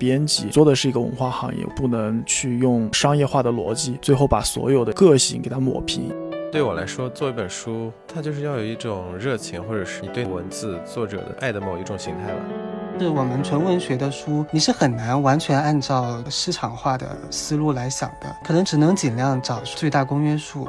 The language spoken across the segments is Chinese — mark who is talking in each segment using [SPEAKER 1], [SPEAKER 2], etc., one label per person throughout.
[SPEAKER 1] 编辑，做的是一个文化行业，不能去用商业化的逻辑，最后把所有的个性给它抹平。
[SPEAKER 2] 对我来说，做一本书，它就是要有一种热情，或者是你对文字作者的爱的某一种形态吧。
[SPEAKER 3] 是我们纯文学的书，你是很难完全按照市场化的思路来想的，可能只能尽量找最大公约数。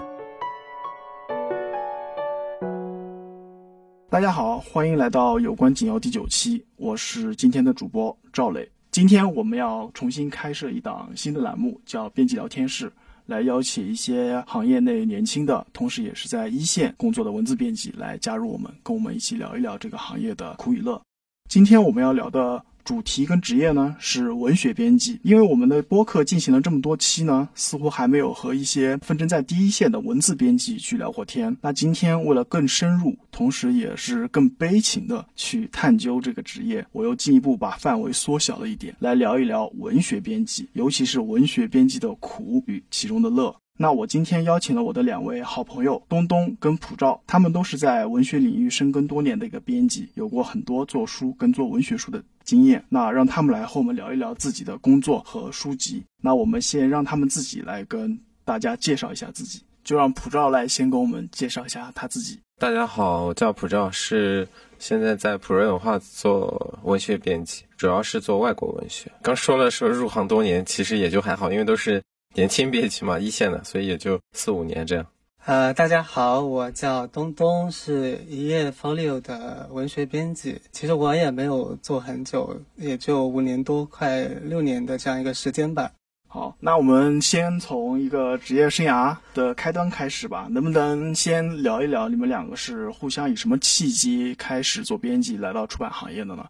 [SPEAKER 1] 大家好，欢迎来到有关紧要第九期，我是今天的主播赵磊。今天我们要重新开设一档新的栏目，叫编辑聊天室，来邀请一些行业内年轻的，同时也是在一线工作的文字编辑来加入我们，跟我们一起聊一聊这个行业的苦与乐。今天我们要聊的。主题跟职业呢是文学编辑，因为我们的播客进行了这么多期呢，似乎还没有和一些纷争在第一线的文字编辑去聊过天。那今天为了更深入，同时也是更悲情的去探究这个职业，我又进一步把范围缩小了一点，来聊一聊文学编辑，尤其是文学编辑的苦与其中的乐。那我今天邀请了我的两位好朋友东东跟普照，他们都是在文学领域深耕多年的一个编辑，有过很多做书跟做文学书的经验。那让他们来和我们聊一聊自己的工作和书籍。那我们先让他们自己来跟大家介绍一下自己，就让普照来先跟我们介绍一下他自己。
[SPEAKER 2] 大家好，我叫普照，是现在在普瑞文化做文学编辑，主要是做外国文学。刚说了说入行多年，其实也就还好，因为都是。年轻编辑嘛，一线的，所以也就四五年这样。
[SPEAKER 3] 呃，大家好，我叫东东，是一页 Folio 的文学编辑。其实我也没有做很久，也就五年多，快六年的这样一个时间吧。
[SPEAKER 1] 好，那我们先从一个职业生涯的开端开始吧。能不能先聊一聊你们两个是互相以什么契机开始做编辑，来到出版行业的呢？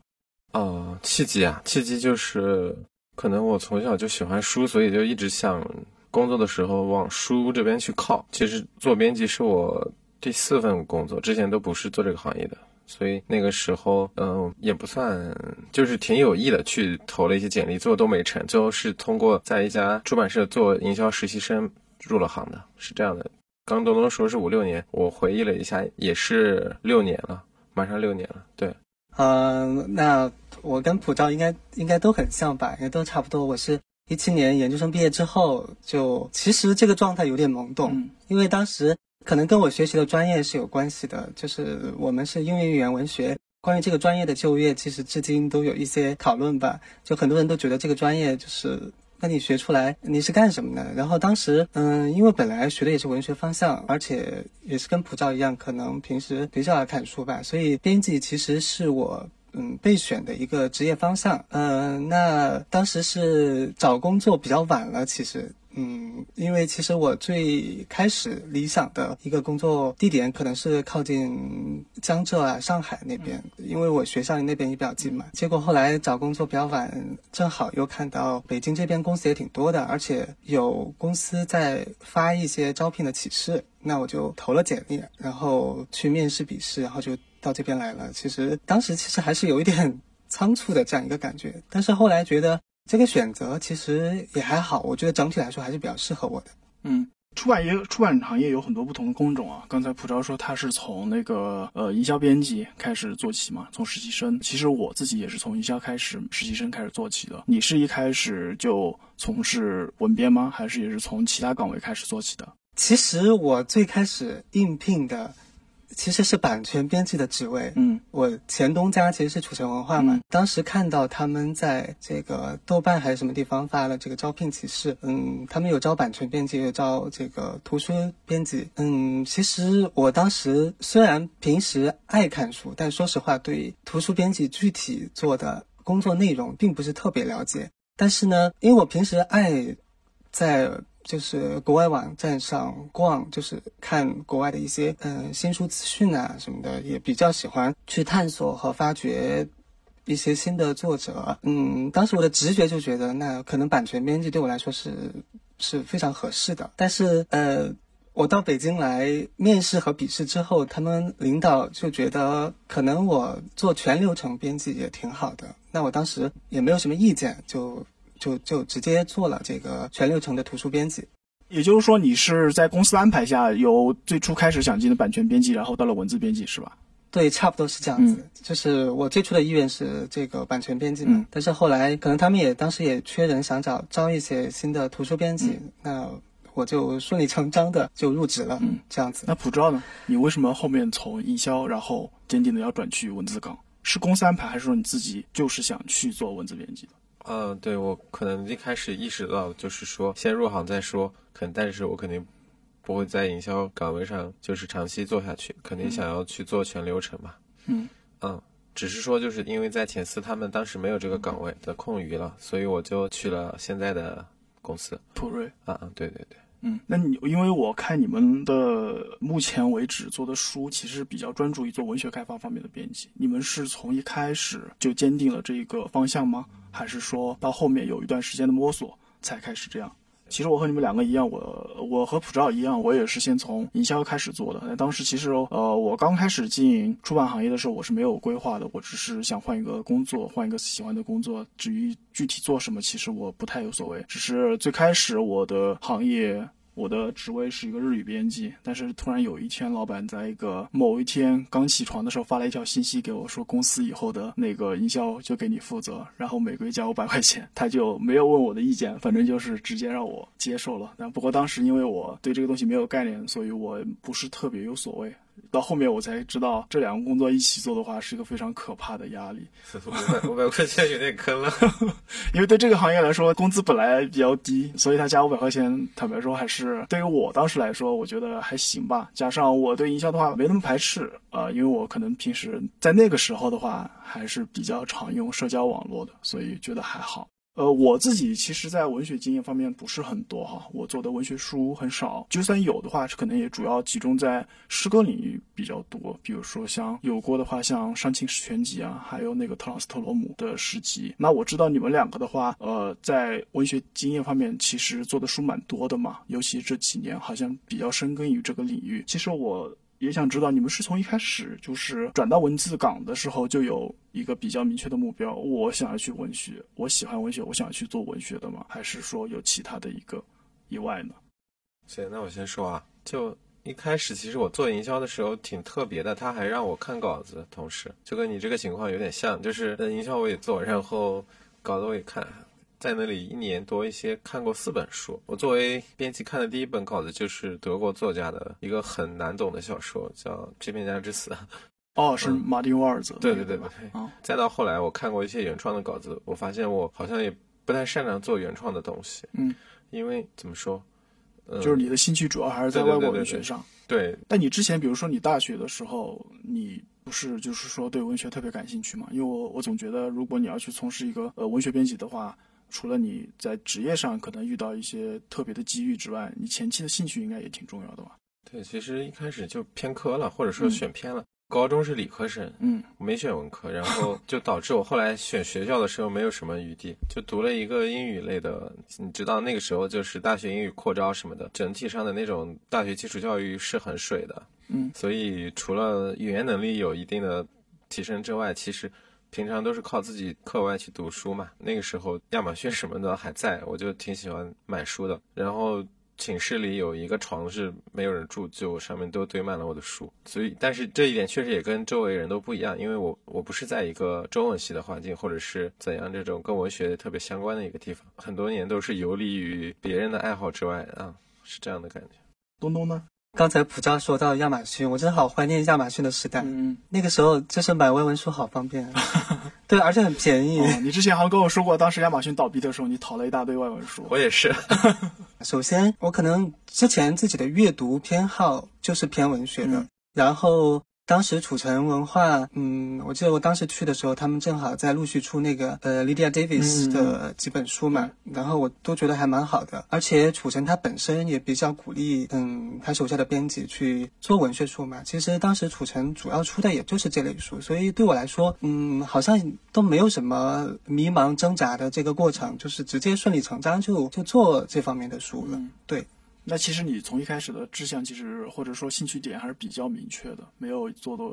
[SPEAKER 2] 哦，契机啊，契机就是。可能我从小就喜欢书，所以就一直想工作的时候往书这边去靠。其实做编辑是我第四份工作，之前都不是做这个行业的，所以那个时候，嗯，也不算，就是挺有意的去投了一些简历，最后都没成。最后是通过在一家出版社做营销实习生入了行的，是这样的。刚东东说是五六年，我回忆了一下，也是六年了，马上六年了。对，
[SPEAKER 3] 嗯，那。我跟普照应该应该都很像吧，应该都差不多。我是一七年研究生毕业之后，就其实这个状态有点懵懂，因为当时可能跟我学习的专业是有关系的，就是我们是英语语言文学。关于这个专业的就业，其实至今都有一些讨论吧。就很多人都觉得这个专业就是。那你学出来你是干什么的？然后当时，嗯，因为本来学的也是文学方向，而且也是跟普照一样，可能平时比较爱看书吧，所以编辑其实是我。嗯，备选的一个职业方向。嗯，那当时是找工作比较晚了，其实，嗯，因为其实我最开始理想的一个工作地点可能是靠近江浙啊、上海那边，因为我学校离那边也比较近嘛。结果后来找工作比较晚，正好又看到北京这边公司也挺多的，而且有公司在发一些招聘的启事，那我就投了简历，然后去面试笔试，然后就。到这边来了，其实当时其实还是有一点 仓促的这样一个感觉，但是后来觉得这个选择其实也还好，我觉得整体来说还是比较适合我的。
[SPEAKER 1] 嗯，出版业出版行业有很多不同的工种啊。刚才普昭说他是从那个呃营销编辑开始做起嘛，从实习生。其实我自己也是从营销开始，实习生开始做起的。你是一开始就从事文编吗？还是也是从其他岗位开始做起的？
[SPEAKER 3] 其实我最开始应聘的。其实是版权编辑的职位。
[SPEAKER 1] 嗯，
[SPEAKER 3] 我前东家其实是楚城文化嘛。当时看到他们在这个豆瓣还是什么地方发了这个招聘启事，嗯，他们有招版权编辑，有招这个图书编辑。嗯，其实我当时虽然平时爱看书，但说实话对图书编辑具体做的工作内容并不是特别了解。但是呢，因为我平时爱在。就是国外网站上逛，就是看国外的一些嗯新书资讯啊什么的，也比较喜欢去探索和发掘一些新的作者。嗯，当时我的直觉就觉得，那可能版权编辑对我来说是是非常合适的。但是呃，我到北京来面试和笔试之后，他们领导就觉得可能我做全流程编辑也挺好的。那我当时也没有什么意见，就。就就直接做了这个全流程的图书编辑，
[SPEAKER 1] 也就是说，你是在公司安排下由最初开始想进的版权编辑，然后到了文字编辑，是吧？
[SPEAKER 3] 对，差不多是这样子。就是我最初的意愿是这个版权编辑嘛，但是后来可能他们也当时也缺人，想找招一些新的图书编辑，那我就顺理成章的就入职了。嗯，这样子。
[SPEAKER 1] 那普照呢？你为什么后面从营销，然后坚定的要转去文字岗？是公司安排，还是说你自己就是想去做文字编辑的？
[SPEAKER 2] 呃，对我可能一开始意识到，就是说先入行再说，肯，但是我肯定。不会在营销岗位上就是长期做下去，肯定想要去做全流程嘛。
[SPEAKER 1] 嗯
[SPEAKER 2] 嗯，只是说就是因为在前司他们当时没有这个岗位的空余了，所以我就去了现在的公司
[SPEAKER 1] 普瑞。
[SPEAKER 2] 啊啊，对对对，
[SPEAKER 1] 嗯，那你因为我看你们的目前为止做的书，其实比较专注于做文学开发方面的编辑。你们是从一开始就坚定了这一个方向吗？还是说到后面有一段时间的摸索才开始这样？其实我和你们两个一样，我我和普照一样，我也是先从营销开始做的。那当时其实呃，我刚开始经营出版行业的时候，我是没有规划的，我只是想换一个工作，换一个喜欢的工作。至于具体做什么，其实我不太有所谓。只是最开始我的行业。我的职位是一个日语编辑，但是突然有一天，老板在一个某一天刚起床的时候发了一条信息给我，说公司以后的那个营销就给你负责，然后每个月加五百块钱。他就没有问我的意见，反正就是直接让我接受了。但不过当时因为我对这个东西没有概念，所以我不是特别有所谓。到后面我才知道，这两个工作一起做的话是一个非常可怕的压力。
[SPEAKER 2] 五百五百块钱有点坑了，
[SPEAKER 1] 因为对这个行业来说，工资本来比较低，所以他加五百块钱，坦白说还是对于我当时来说，我觉得还行吧。加上我对营销的话没那么排斥啊，因为我可能平时在那个时候的话还是比较常用社交网络的，所以觉得还好。呃，我自己其实，在文学经验方面不是很多哈，我做的文学书很少，就算有的话，可能也主要集中在诗歌领域比较多，比如说像有过的话，像《伤情史全集》啊，还有那个特朗斯特罗姆的诗集。那我知道你们两个的话，呃，在文学经验方面，其实做的书蛮多的嘛，尤其这几年好像比较深耕于这个领域。其实我。也想知道你们是从一开始就是转到文字岗的时候就有一个比较明确的目标，我想要去文学，我喜欢文学，我想要去做文学的吗？还是说有其他的一个意外呢？
[SPEAKER 2] 行，那我先说啊，就一开始其实我做营销的时候挺特别的，他还让我看稿子，同时就跟你这个情况有点像，就是营销我也做，然后稿子我也看。在那里一年多一些，看过四本书。我作为编辑看的第一本稿子就是德国作家的一个很难懂的小说，叫《致命家之死》。
[SPEAKER 1] 哦，是马丁·沃尔泽。
[SPEAKER 2] 对对对对。再到后来，我看过一些原创的稿子，我发现我好像也不太擅长做原创的东西。
[SPEAKER 1] 嗯。
[SPEAKER 2] 因为怎么说？
[SPEAKER 1] 就是你的兴趣主要还是在外国文学上。
[SPEAKER 2] 对。
[SPEAKER 1] 但你之前，比如说你大学的时候，你不是就是说对文学特别感兴趣吗？因为我我总觉得，如果你要去从事一个呃文学编辑的话。除了你在职业上可能遇到一些特别的机遇之外，你前期的兴趣应该也挺重要的吧？
[SPEAKER 2] 对，其实一开始就偏科了，或者说选偏了。高中是理科生，
[SPEAKER 1] 嗯，
[SPEAKER 2] 没选文科，然后 就导致我后来选学校的时候没有什么余地，就读了一个英语类的。你知道那个时候就是大学英语扩招什么的，整体上的那种大学基础教育是很水的，
[SPEAKER 1] 嗯，
[SPEAKER 2] 所以除了语言能力有一定的提升之外，其实。平常都是靠自己课外去读书嘛。那个时候亚马逊什么的还在，我就挺喜欢买书的。然后寝室里有一个床是没有人住，就上面都堆满了我的书。所以，但是这一点确实也跟周围人都不一样，因为我我不是在一个中文系的环境，或者是怎样这种跟文学特别相关的一个地方，很多年都是游离于别人的爱好之外啊，是这样的感觉。
[SPEAKER 1] 东东呢？
[SPEAKER 3] 刚才普照说到亚马逊，我真的好怀念亚马逊的时代。
[SPEAKER 1] 嗯，
[SPEAKER 3] 那个时候就是买外文书好方便，对，而且很便宜。
[SPEAKER 1] 你之前好像跟我说过，当时亚马逊倒闭的时候，你淘了一大堆外文书。
[SPEAKER 2] 我也是。
[SPEAKER 3] 首先，我可能之前自己的阅读偏好就是偏文学的，然后。当时楚城文化，嗯，我记得我当时去的时候，他们正好在陆续出那个呃，Lydia Davis 的几本书嘛，然后我都觉得还蛮好的。而且楚城他本身也比较鼓励，嗯，他手下的编辑去做文学书嘛。其实当时楚城主要出的也就是这类书，所以对我来说，嗯，好像都没有什么迷茫挣扎的这个过程，就是直接顺理成章就就做这方面的书了，对。
[SPEAKER 1] 那其实你从一开始的志向，其实或者说兴趣点还是比较明确的，没有做的，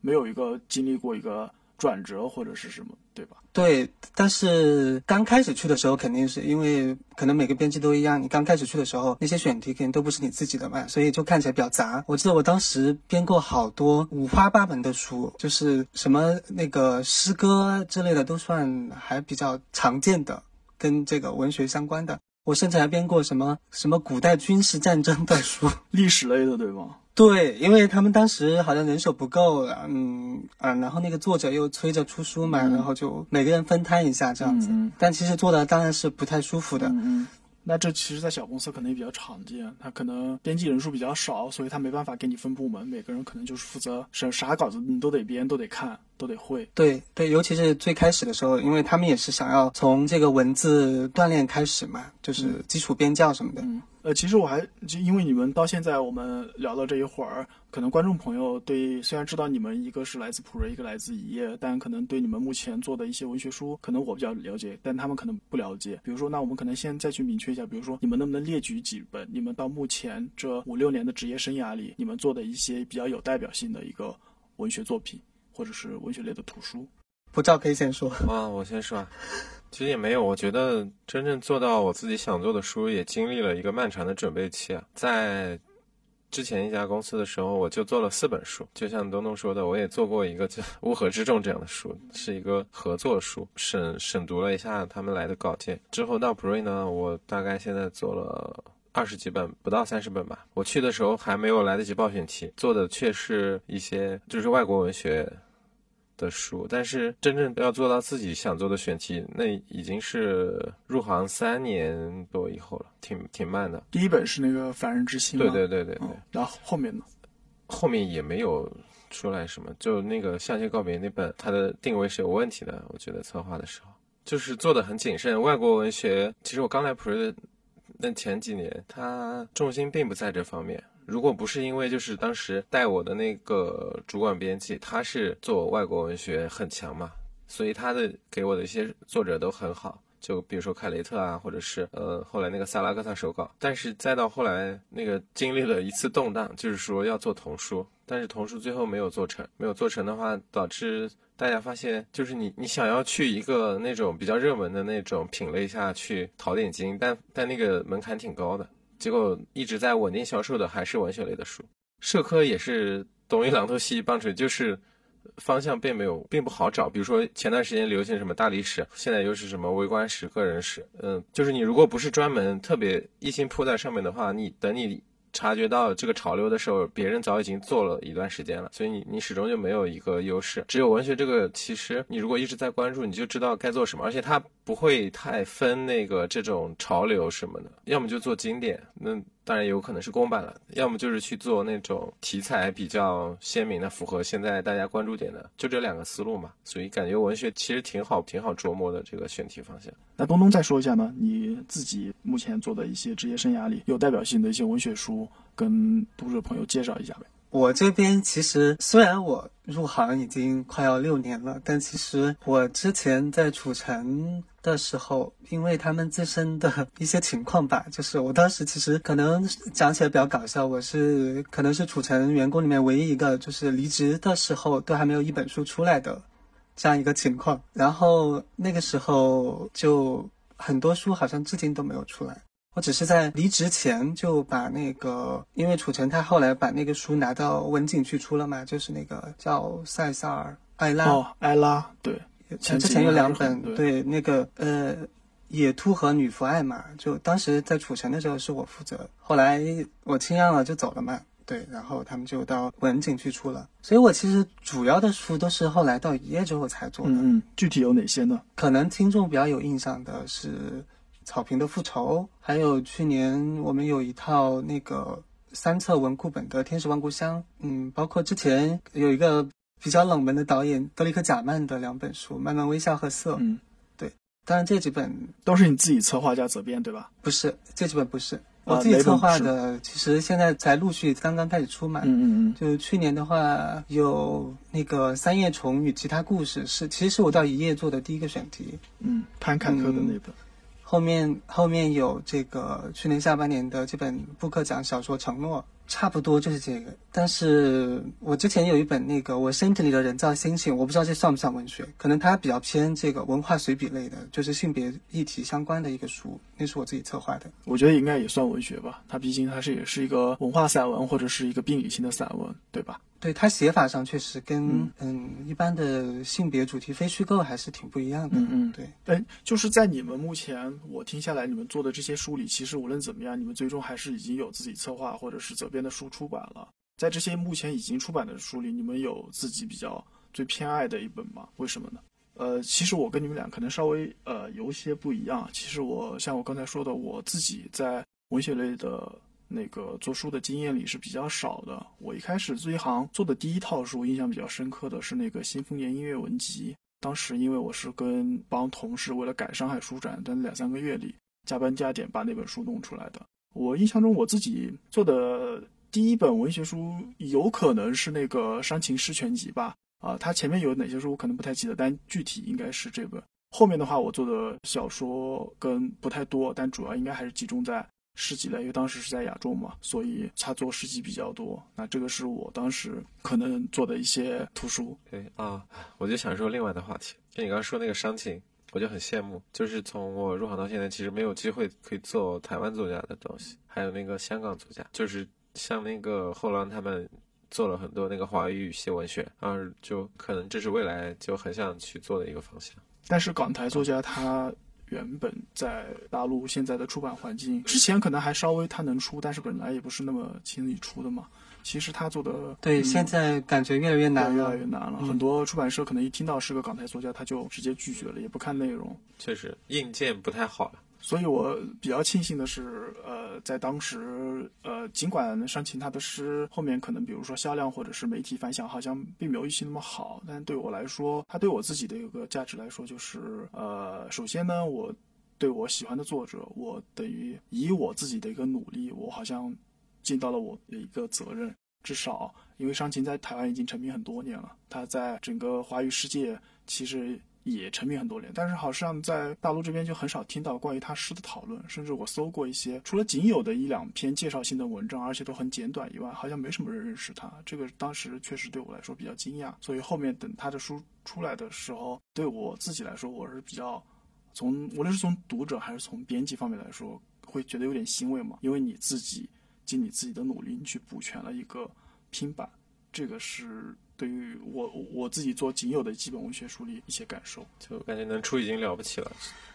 [SPEAKER 1] 没有一个经历过一个转折或者是什么对吧？
[SPEAKER 3] 对，但是刚开始去的时候，肯定是因为可能每个编辑都一样，你刚开始去的时候，那些选题肯定都不是你自己的嘛，所以就看起来比较杂。我记得我当时编过好多五花八门的书，就是什么那个诗歌之类的都算还比较常见的，跟这个文学相关的。我甚至还编过什么什么古代军事战争的书，
[SPEAKER 1] 历史类的，对吗？
[SPEAKER 3] 对，因为他们当时好像人手不够，嗯啊，然后那个作者又催着出书嘛，然后就每个人分摊一下这样子。但其实做的当然是不太舒服的。
[SPEAKER 1] 嗯那这其实，在小公司可能也比较常见。他可能编辑人数比较少，所以他没办法给你分部门，每个人可能就是负责啥啥稿子你都得编，都得看，都得会。
[SPEAKER 3] 对对，尤其是最开始的时候，因为他们也是想要从这个文字锻炼开始嘛，就是基础编教什么的。
[SPEAKER 1] 呃，其实我还就因为你们到现在我们聊到这一会儿，可能观众朋友对虽然知道你们一个是来自普瑞，一个来自一页，但可能对你们目前做的一些文学书，可能我比较了解，但他们可能不了解。比如说，那我们可能先再去明确一下，比如说你们能不能列举几本你们到目前这五六年的职业生涯里，你们做的一些比较有代表性的一个文学作品，或者是文学类的图书？
[SPEAKER 3] 不照可以先说
[SPEAKER 2] 啊，我先说。其实也没有，我觉得真正做到我自己想做的书，也经历了一个漫长的准备期啊。在之前一家公司的时候，我就做了四本书，就像东东说的，我也做过一个叫《乌合之众》这样的书，是一个合作书，审审读了一下他们来的稿件。之后到普瑞呢，我大概现在做了二十几本，不到三十本吧。我去的时候还没有来得及报选题，做的却是一些就是外国文学。的书，但是真正要做到自己想做的选题，那已经是入行三年多以后了，挺挺慢的。
[SPEAKER 1] 第一本是那个《凡人之心》
[SPEAKER 2] 对对对对对。
[SPEAKER 1] 然后后面呢？
[SPEAKER 2] 后面也没有出来什么，就那个《向前告别》那本，它的定位是有问题的。我觉得策划的时候就是做的很谨慎。外国文学，其实我刚来普瑞的那前几年，它重心并不在这方面。如果不是因为就是当时带我的那个主管编辑，他是做外国文学很强嘛，所以他的给我的一些作者都很好，就比如说凯雷特啊，或者是呃后来那个萨拉戈萨手稿。但是再到后来那个经历了一次动荡，就是说要做童书，但是童书最后没有做成，没有做成的话，导致大家发现就是你你想要去一个那种比较热门的那种品类下去淘点金，但但那个门槛挺高的。结果一直在稳定销售的还是文学类的书，社科也是东一榔头西一棒槌，就是方向并没有并不好找。比如说前段时间流行什么大历史，现在又是什么微观史、个人史，嗯，就是你如果不是专门特别一心扑在上面的话，你等你。察觉到这个潮流的时候，别人早已经做了一段时间了，所以你你始终就没有一个优势。只有文学这个，其实你如果一直在关注，你就知道该做什么，而且它不会太分那个这种潮流什么的，要么就做经典，那。当然有可能是公版了，要么就是去做那种题材比较鲜明的、符合现在大家关注点的，就这两个思路嘛。所以感觉文学其实挺好、挺好琢磨的这个选题方向。
[SPEAKER 1] 那东东再说一下呢？你自己目前做的一些职业生涯里有代表性的一些文学书，跟读者朋友介绍一下呗。
[SPEAKER 3] 我这边其实虽然我入行已经快要六年了，但其实我之前在楚城的时候，因为他们自身的一些情况吧，就是我当时其实可能讲起来比较搞笑，我是可能是楚城员工里面唯一一个就是离职的时候都还没有一本书出来的这样一个情况，然后那个时候就很多书好像至今都没有出来。我只是在离职前就把那个，因为楚成他后来把那个书拿到文景去出了嘛，就是那个叫塞萨尔艾拉
[SPEAKER 1] 哦，艾拉对，
[SPEAKER 3] 之前有两本对那个呃野兔和女仆爱嘛，就当时在楚成的时候是我负责，后来我清样了就走了嘛，对，然后他们就到文景去出了，所以我其实主要的书都是后来到一夜之后才做的，
[SPEAKER 1] 嗯，具体有哪些呢？
[SPEAKER 3] 可能听众比较有印象的是。草坪的复仇，还有去年我们有一套那个三册文库本的《天使万故乡》，嗯，包括之前有一个比较冷门的导演德里克贾曼的两本书《慢慢微笑》和《色》，
[SPEAKER 1] 嗯，
[SPEAKER 3] 对，当然这几本
[SPEAKER 1] 都是你自己策划加责编，对吧？
[SPEAKER 3] 不是，这几本不是。我自己策划的，其实现在才陆续刚刚开始出嘛，
[SPEAKER 1] 嗯嗯嗯，
[SPEAKER 3] 就去年的话有那个《三叶虫与其他故事》，是其实是我到一页做的第一个选题，
[SPEAKER 1] 嗯，潘坎特的那本。
[SPEAKER 3] 后面后面有这个去年下半年的这本布克奖小说《承诺》，差不多就是这个，但是我之前有一本那个我身体里的人造星星，我不知道这算不算文学，可能它比较偏这个文化随笔类的，就是性别议题相关的一个书，那是我自己策划的。
[SPEAKER 1] 我觉得应该也算文学吧，它毕竟它是也是一个文化散文或者是一个病理性的散文，对吧？
[SPEAKER 3] 对它写法上确实跟嗯一般的性别主题非虚构还是挺不一样的。
[SPEAKER 1] 嗯嗯，
[SPEAKER 3] 对。
[SPEAKER 1] 哎，就是在你们目前我听下来，你们做的这些书里，其实无论怎么样，你们最终还是已经有自己策划或者是责边的书出版了。在这些目前已经出版的书里，你们有自己比较最偏爱的一本吗？为什么呢？呃，其实我跟你们俩可能稍微呃有一些不一样。其实我像我刚才说的，我自己在文学类的。那个做书的经验里是比较少的。我一开始这一行做的第一套书，印象比较深刻的是那个《新丰年音乐文集》。当时因为我是跟帮同事为了赶上海书展，在两三个月里加班加点把那本书弄出来的。我印象中我自己做的第一本文学书，有可能是那个《伤情诗全集》吧。啊，它前面有哪些书我可能不太记得，但具体应该是这本。后面的话，我做的小说跟不太多，但主要应该还是集中在。诗集类，因为当时是在亚洲嘛，所以他做诗集比较多。那这个是我当时可能做的一些图书。
[SPEAKER 2] 对啊，我就想说另外的话题，就你刚刚说那个伤情，我就很羡慕。就是从我入行到现在，其实没有机会可以做台湾作家的东西，还有那个香港作家，就是像那个后浪他们做了很多那个华语语系文学，啊就可能这是未来就很想去做的一个方向。
[SPEAKER 1] 但是港台作家他。原本在大陆现在的出版环境，之前可能还稍微他能出，但是本来也不是那么轻易出的嘛。其实他做的
[SPEAKER 3] 对，现在感觉越来越难，
[SPEAKER 1] 越来越难了。很多出版社可能一听到是个港台作家，他就直接拒绝了，也不看内容。
[SPEAKER 2] 确实，硬件不太好了。
[SPEAKER 1] 所以我比较庆幸的是，呃，在当时，呃，尽管煽情他的诗后面可能比如说销量或者是媒体反响好像并没有预期那么好，但对我来说，他对我自己的一个价值来说，就是，呃，首先呢，我对我喜欢的作者，我等于以我自己的一个努力，我好像尽到了我的一个责任，至少因为伤情在台湾已经成名很多年了，他在整个华语世界其实。也成名很多年，但是好像在大陆这边就很少听到关于他诗的讨论，甚至我搜过一些，除了仅有的一两篇介绍性的文章，而且都很简短以外，好像没什么人认识他。这个当时确实对我来说比较惊讶，所以后面等他的书出来的时候，对我自己来说，我是比较从无论是从读者还是从编辑方面来说，会觉得有点欣慰嘛，因为你自己尽你自己的努力，你去补全了一个拼版，这个是。对于我我自己做仅有的基本文学书里一些感受，
[SPEAKER 2] 就感觉能出已经了不起了。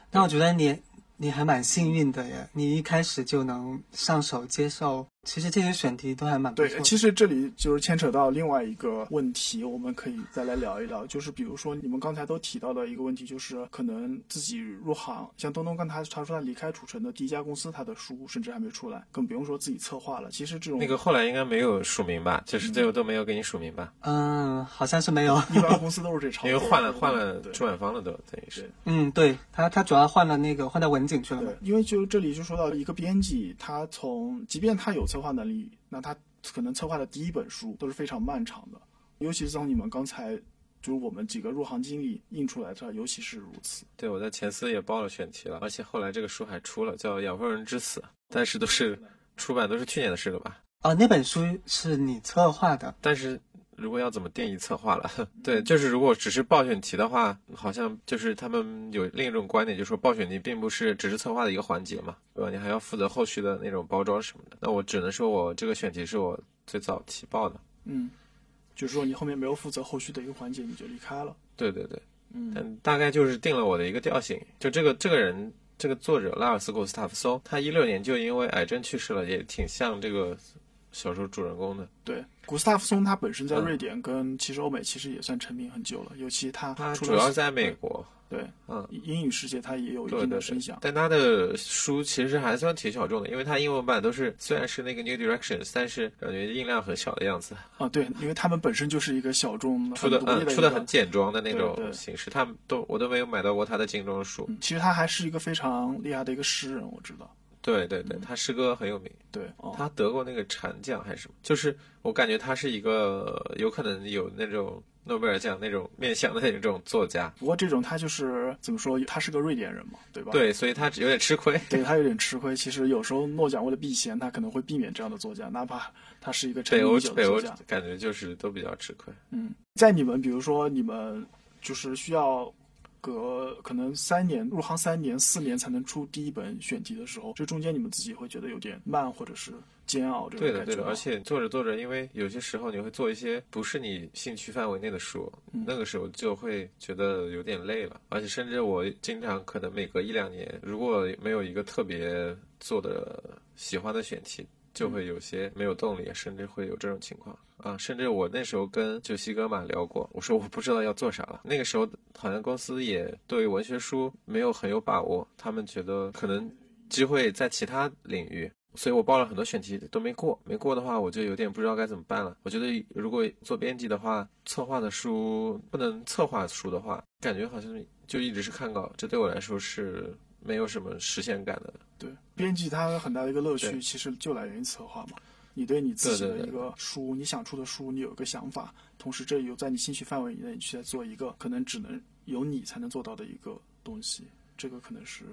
[SPEAKER 3] 但我觉得你你还蛮幸运的耶，你一开始就能上手接受。其实这些选题都还蛮
[SPEAKER 1] 对。其实这里就是牵扯到另外一个问题，我们可以再来聊一聊。就是比如说你们刚才都提到的一个问题，就是可能自己入行，像东东刚才他说他离开楚城的第一家公司，他的书甚至还没出来，更不用说自己策划了。其实这种
[SPEAKER 2] 那个后来应该没有署名吧？就是最后都没有给你署名吧？
[SPEAKER 3] 嗯，好像是没有。
[SPEAKER 1] 一般公司都是这抄，
[SPEAKER 2] 因为换了换了出版方了，都等于是。
[SPEAKER 3] 嗯，对他他主要换了那个换到文景去了。
[SPEAKER 1] 对，因为就这里就说到一个编辑，他从即便他有策划能力。那他可能策划的第一本书都是非常漫长的，尤其是从你们刚才就是我们几个入行经历印出来的，尤其是如此。
[SPEAKER 2] 对，我在前司也报了选题了，而且后来这个书还出了，叫《养蜂人之死》，但是都是出版都是去年的事了吧？
[SPEAKER 3] 哦，那本书是你策划的，
[SPEAKER 2] 但是。如果要怎么定义策划了？对，就是如果只是报选题的话，好像就是他们有另一种观点，就是说报选题并不是只是策划的一个环节嘛，对吧？你还要负责后续的那种包装什么的。那我只能说我这个选题是我最早提报的。
[SPEAKER 1] 嗯，就是说你后面没有负责后续的一个环节，你就离开了。
[SPEAKER 2] 对对对，嗯，但大概就是定了我的一个调性。就这个这个人，这个作者拉尔斯·古斯塔夫松，他一六年就因为癌症去世了，也挺像这个。小说主人公的。
[SPEAKER 1] 对古斯塔夫松，他本身在瑞典跟其实欧美其实也算成名很久了，尤其他
[SPEAKER 2] 他主要在美国，
[SPEAKER 1] 对，嗯，英语世界他也有一定的声响，
[SPEAKER 2] 但他的书其实还算挺小众的，因为他英文版都是虽然是那个 New Directions，但是感觉音量很小的样子。
[SPEAKER 1] 啊，对，因为他们本身就是一个小众
[SPEAKER 2] 出的
[SPEAKER 1] 嗯
[SPEAKER 2] 出的很简装的那种形式，他们都我都没有买到过他的精装书，
[SPEAKER 1] 其实他还是一个非常厉害的一个诗人，我知道。
[SPEAKER 2] 对对对，他诗歌很有名。
[SPEAKER 1] 对，
[SPEAKER 2] 他得过那个蝉奖还是什么？就是我感觉他是一个有可能有那种诺贝尔奖那种面向的那种作家。
[SPEAKER 1] 不过这种他就是怎么说，他是个瑞典人嘛，对吧？
[SPEAKER 2] 对，所以他有点吃亏。
[SPEAKER 1] 对他有点吃亏。其实有时候诺奖为了避嫌，他可能会避免这样的作家，哪怕他是一个成名已久的作家。
[SPEAKER 2] 感觉就是都比较吃亏。
[SPEAKER 1] 嗯，在你们比如说你们就是需要。隔可能三年入行三年四年才能出第一本选题的时候，这中间你们自己会觉得有点慢或者是煎熬这种
[SPEAKER 2] 感觉。对的，对的。而且做着做着，因为有些时候你会做一些不是你兴趣范围内的书，那个时候就会觉得有点累了。而且甚至我经常可能每隔一两年，如果没有一个特别做的喜欢的选题。就会有些没有动力，甚至会有这种情况啊！甚至我那时候跟九西哥嘛聊过，我说我不知道要做啥了。那个时候好像公司也对文学书没有很有把握，他们觉得可能机会在其他领域，所以我报了很多选题都没过。没过的话，我就有点不知道该怎么办了。我觉得如果做编辑的话，策划的书不能策划书的话，感觉好像就一直是看稿，这对我来说是。没有什么实现感的。
[SPEAKER 1] 对，编辑它很大的一个乐趣，其实就来源于策划嘛。你对你自己的一个书，你想出的书，你有一个想法，同时这有在你兴趣范围以内，你去做一个可能只能有你才能做到的一个东西。这个可能是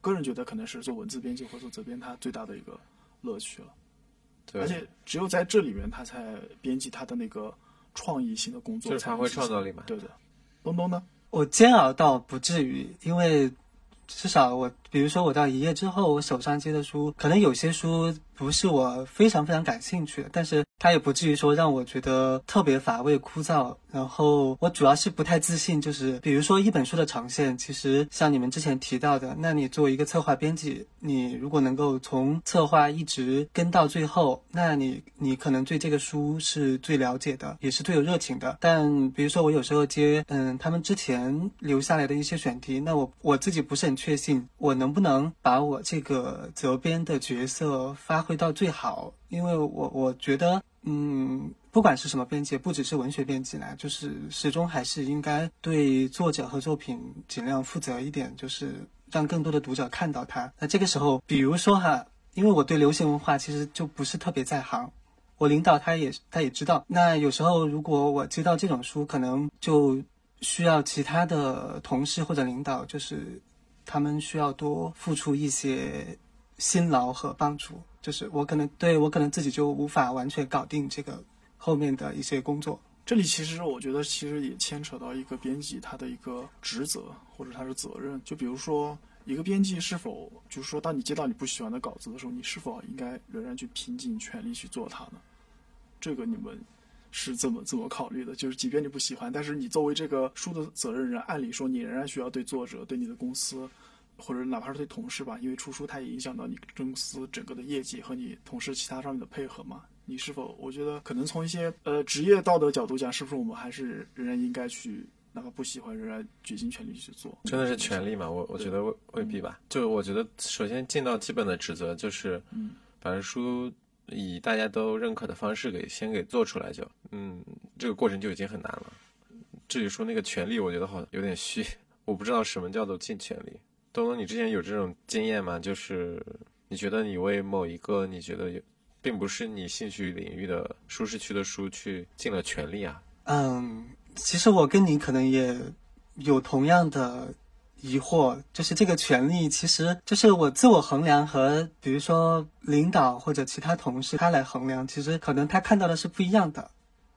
[SPEAKER 1] 个人觉得可能是做文字编辑或做责编他最大的一个乐趣了。
[SPEAKER 2] 对，
[SPEAKER 1] 而且只有在这里面，他才编辑他的那个创意性的工作，
[SPEAKER 2] 就是发挥创造力嘛。
[SPEAKER 1] 对的，东东呢？
[SPEAKER 3] 我煎熬倒不至于，因为。至少我，比如说我到一页之后，我手上接的书，可能有些书不是我非常非常感兴趣的，但是它也不至于说让我觉得特别乏味枯燥。然后我主要是不太自信，就是比如说一本书的长线，其实像你们之前提到的，那你作为一个策划编辑，你如果能够从策划一直跟到最后，那你你可能对这个书是最了解的，也是最有热情的。但比如说我有时候接，嗯，他们之前留下来的一些选题，那我我自己不是很确信，我能不能把我这个责编的角色发挥到最好，因为我我觉得，嗯。不管是什么编辑，不只是文学编辑啦，就是始终还是应该对作者和作品尽量负责一点，就是让更多的读者看到它。那这个时候，比如说哈，因为我对流行文化其实就不是特别在行，我领导他也他也知道。那有时候如果我接到这种书，可能就需要其他的同事或者领导，就是他们需要多付出一些辛劳和帮助。就是我可能对我可能自己就无法完全搞定这个。后面的一些工作，
[SPEAKER 1] 这里其实我觉得其实也牵扯到一个编辑他的一个职责或者他的责任。就比如说，一个编辑是否就是说，当你接到你不喜欢的稿子的时候，你是否应该仍然去拼尽全力去做它呢？这个你们是怎么怎么考虑的？就是即便你不喜欢，但是你作为这个书的责任人，按理说你仍然需要对作者、对你的公司，或者哪怕是对同事吧，因为出书它也影响到你公司整个的业绩和你同事其他上面的配合嘛。你是否？我觉得可能从一些呃职业道德角度讲，是不是我们还是仍然应该去，哪怕不喜欢，仍然竭尽全力去做？
[SPEAKER 2] 真的是全力吗？我我觉得未未必吧。就我觉得，首先尽到基本的职责，就是嗯，把书以大家都认可的方式给先给做出来，就嗯，这个过程就已经很难了。至于说那个权利，我觉得好像有点虚，我不知道什么叫做尽全力。东东，你之前有这种经验吗？就是你觉得你为某一个你觉得有。并不是你兴趣领域的舒适区的书去尽了全力啊。
[SPEAKER 3] 嗯，其实我跟你可能也有同样的疑惑，就是这个权利其实就是我自我衡量和比如说领导或者其他同事他来衡量，其实可能他看到的是不一样的。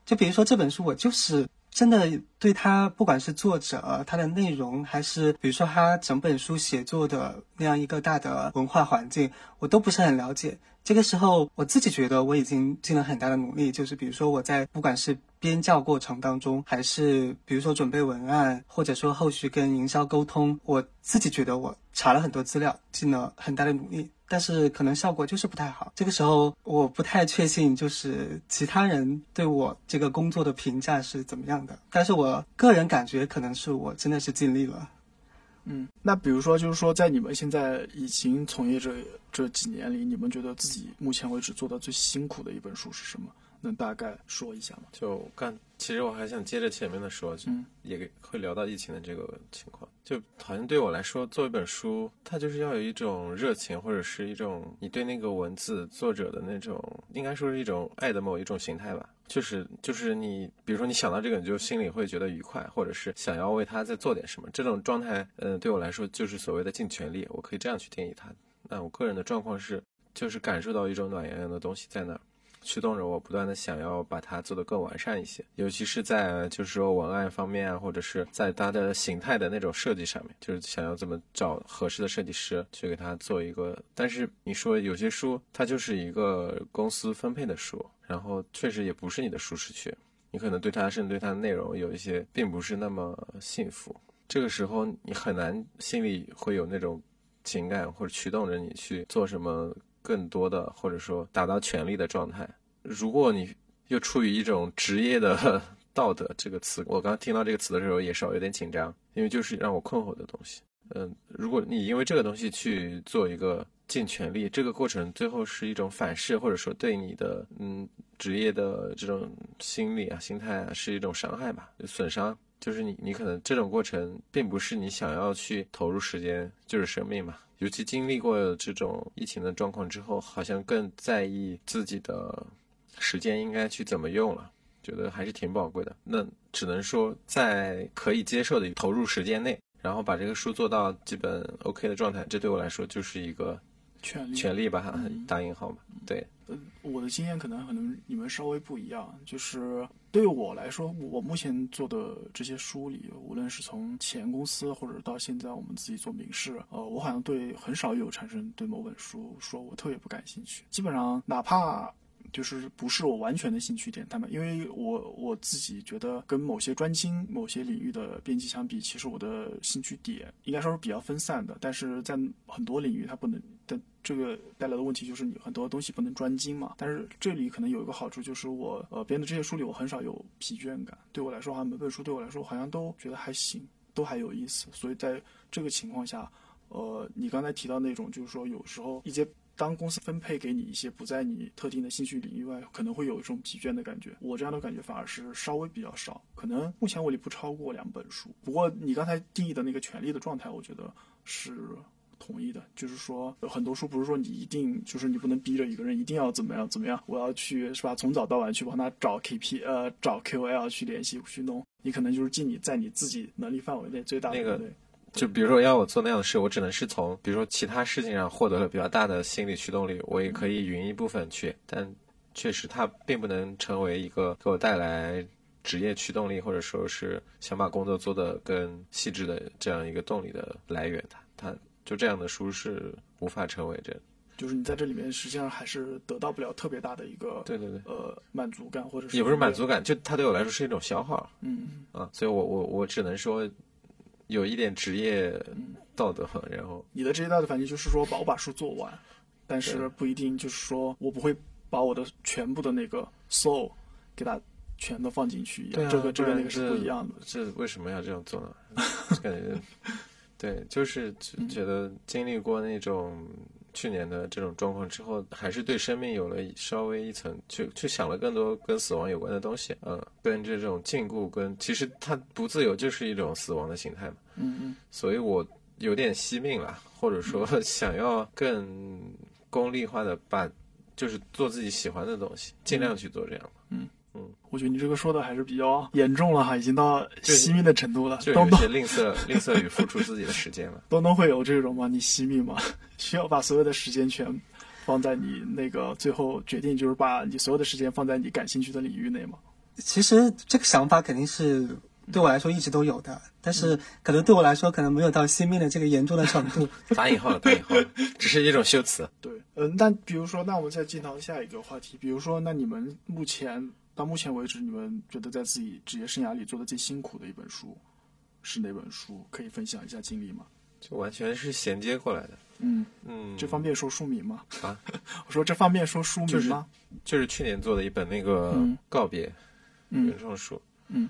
[SPEAKER 3] 就比如说这本书，我就是真的对他，不管是作者他的内容，还是比如说他整本书写作的那样一个大的文化环境，我都不是很了解。这个时候，我自己觉得我已经尽了很大的努力，就是比如说我在不管是编教过程当中，还是比如说准备文案，或者说后续跟营销沟通，我自己觉得我查了很多资料，尽了很大的努力，但是可能效果就是不太好。这个时候，我不太确信，就是其他人对我这个工作的评价是怎么样的。但是我个人感觉，可能是我真的是尽力了。
[SPEAKER 1] 嗯，那比如说，就是说，在你们现在已经从业这这几年里，你们觉得自己目前为止做的最辛苦的一本书是什么？能大概说一下吗？
[SPEAKER 2] 就刚，其实我还想接着前面的说，嗯，也会聊到疫情的这个情况。就好像对我来说，做一本书，它就是要有一种热情，或者是一种你对那个文字作者的那种，应该说是一种爱的某一种形态吧。就是就是你，比如说你想到这个，你就心里会觉得愉快，或者是想要为他再做点什么。这种状态，嗯，对我来说就是所谓的尽全力，我可以这样去定义它。那我个人的状况是，就是感受到一种暖洋洋的东西在那儿。驱动着我不断的想要把它做得更完善一些，尤其是在就是说文案方面啊，或者是在它的形态的那种设计上面，就是想要怎么找合适的设计师去给它做一个。但是你说有些书它就是一个公司分配的书，然后确实也不是你的舒适区，你可能对它甚至对它的内容有一些并不是那么幸福。这个时候你很难心里会有那种情感或者驱动着你去做什么。更多的，或者说达到权力的状态。如果你又处于一种职业的 道德这个词，我刚听到这个词的时候也稍微有点紧张，因为就是让我困惑的东西。嗯，如果你因为这个东西去做一个尽全力，这个过程最后是一种反噬，或者说对你的嗯职业的这种心理啊、心态啊是一种伤害吧，损伤。就是你，你可能这种过程并不是你想要去投入时间，就是生命嘛。尤其经历过这种疫情的状况之后，好像更在意自己的时间应该去怎么用了，觉得还是挺宝贵的。那只能说在可以接受的投入时间内，然后把这个书做到基本 OK 的状态，这对我来说就是一个。
[SPEAKER 1] 权利，
[SPEAKER 2] 权利吧，打引号嘛，对。
[SPEAKER 1] 呃，我的经验可能可能你们稍微不一样，就是对于我来说，我目前做的这些梳理，无论是从前公司或者到现在我们自己做名士，呃，我好像对很少有产生对某本书说我特别不感兴趣，基本上哪怕。就是不是我完全的兴趣点，他们因为我我自己觉得跟某些专精某些领域的编辑相比，其实我的兴趣点应该说是比较分散的。但是在很多领域，它不能的这个带来的问题就是你很多东西不能专精嘛。但是这里可能有一个好处，就是我呃编的这些书里，我很少有疲倦感。对我来说，好像每本书对我来说好像都觉得还行，都还有意思。所以在这个情况下，呃，你刚才提到那种就是说有时候一些。当公司分配给你一些不在你特定的兴趣领域外，可能会有一种疲倦的感觉。我这样的感觉反而是稍微比较少，可能目前我里不超过两本书。不过你刚才定义的那个权利的状态，我觉得是同意的。就是说，很多书不是说你一定就是你不能逼着一个人一定要怎么样怎么样，我要去是吧？从早到晚去帮他找 KP 呃找 KOL 去联系去弄，你可能就是尽你在你自己能力范围内最大的
[SPEAKER 2] 那个。就比如说要我做那样的事，我只能是从比如说其他事情上获得了比较大的心理驱动力，我也可以匀一部分去，但确实它并不能成为一个给我带来职业驱动力，或者说是想把工作做得更细致的这样一个动力的来源。它它就这样的书是无法成为这，
[SPEAKER 1] 就是你在这里面实际上还是得到不了特别大的一个
[SPEAKER 2] 对对对
[SPEAKER 1] 呃满足感，或者是
[SPEAKER 2] 也不是满足感，就它对我来说是一种消耗。
[SPEAKER 1] 嗯
[SPEAKER 2] 啊，所以我我我只能说。有一点职业道德，然后
[SPEAKER 1] 你的职业道德反正就是说，把我把书做完，但是不一定就是说我不会把我的全部的那个 soul 给它全都放进去一样。这个这个那个是不一样的。
[SPEAKER 2] 这为什么要这样做呢？感觉对，就是觉得经历过那种。去年的这种状况之后，还是对生命有了稍微一层，去去想了更多跟死亡有关的东西，嗯，跟这种禁锢，跟其实它不自由就是一种死亡的形态嘛，
[SPEAKER 1] 嗯嗯，
[SPEAKER 2] 所以我有点惜命了，或者说 想要更功利化的把，就是做自己喜欢的东西，尽量去做这样
[SPEAKER 1] 嗯。
[SPEAKER 2] 嗯，
[SPEAKER 1] 我觉得你这个说的还是比较严重了哈，已经到惜命的程度了。
[SPEAKER 2] 就有些吝啬，吝啬于付出自己的时间了。
[SPEAKER 1] 东东会有这种吗？你惜命吗？需要把所有的时间全放在你那个最后决定，就是把你所有的时间放在你感兴趣的领域内吗？
[SPEAKER 3] 其实这个想法肯定是对我来说一直都有的，但是可能对我来说可能没有到惜命的这个严重的程度。
[SPEAKER 2] 打引号，打引号，只是一种修辞。
[SPEAKER 1] 对，嗯，那比如说，那我们再进到下一个话题，比如说，那你们目前。到目前为止，你们觉得在自己职业生涯里做的最辛苦的一本书是哪本书？可以分享一下经历吗？
[SPEAKER 2] 就完全是衔接过来的。
[SPEAKER 1] 嗯
[SPEAKER 2] 嗯，
[SPEAKER 1] 这方便说书名吗？
[SPEAKER 2] 啊，
[SPEAKER 1] 我说这方便说书名吗？
[SPEAKER 2] 就是去年做的一本那个告别原创书。
[SPEAKER 1] 嗯。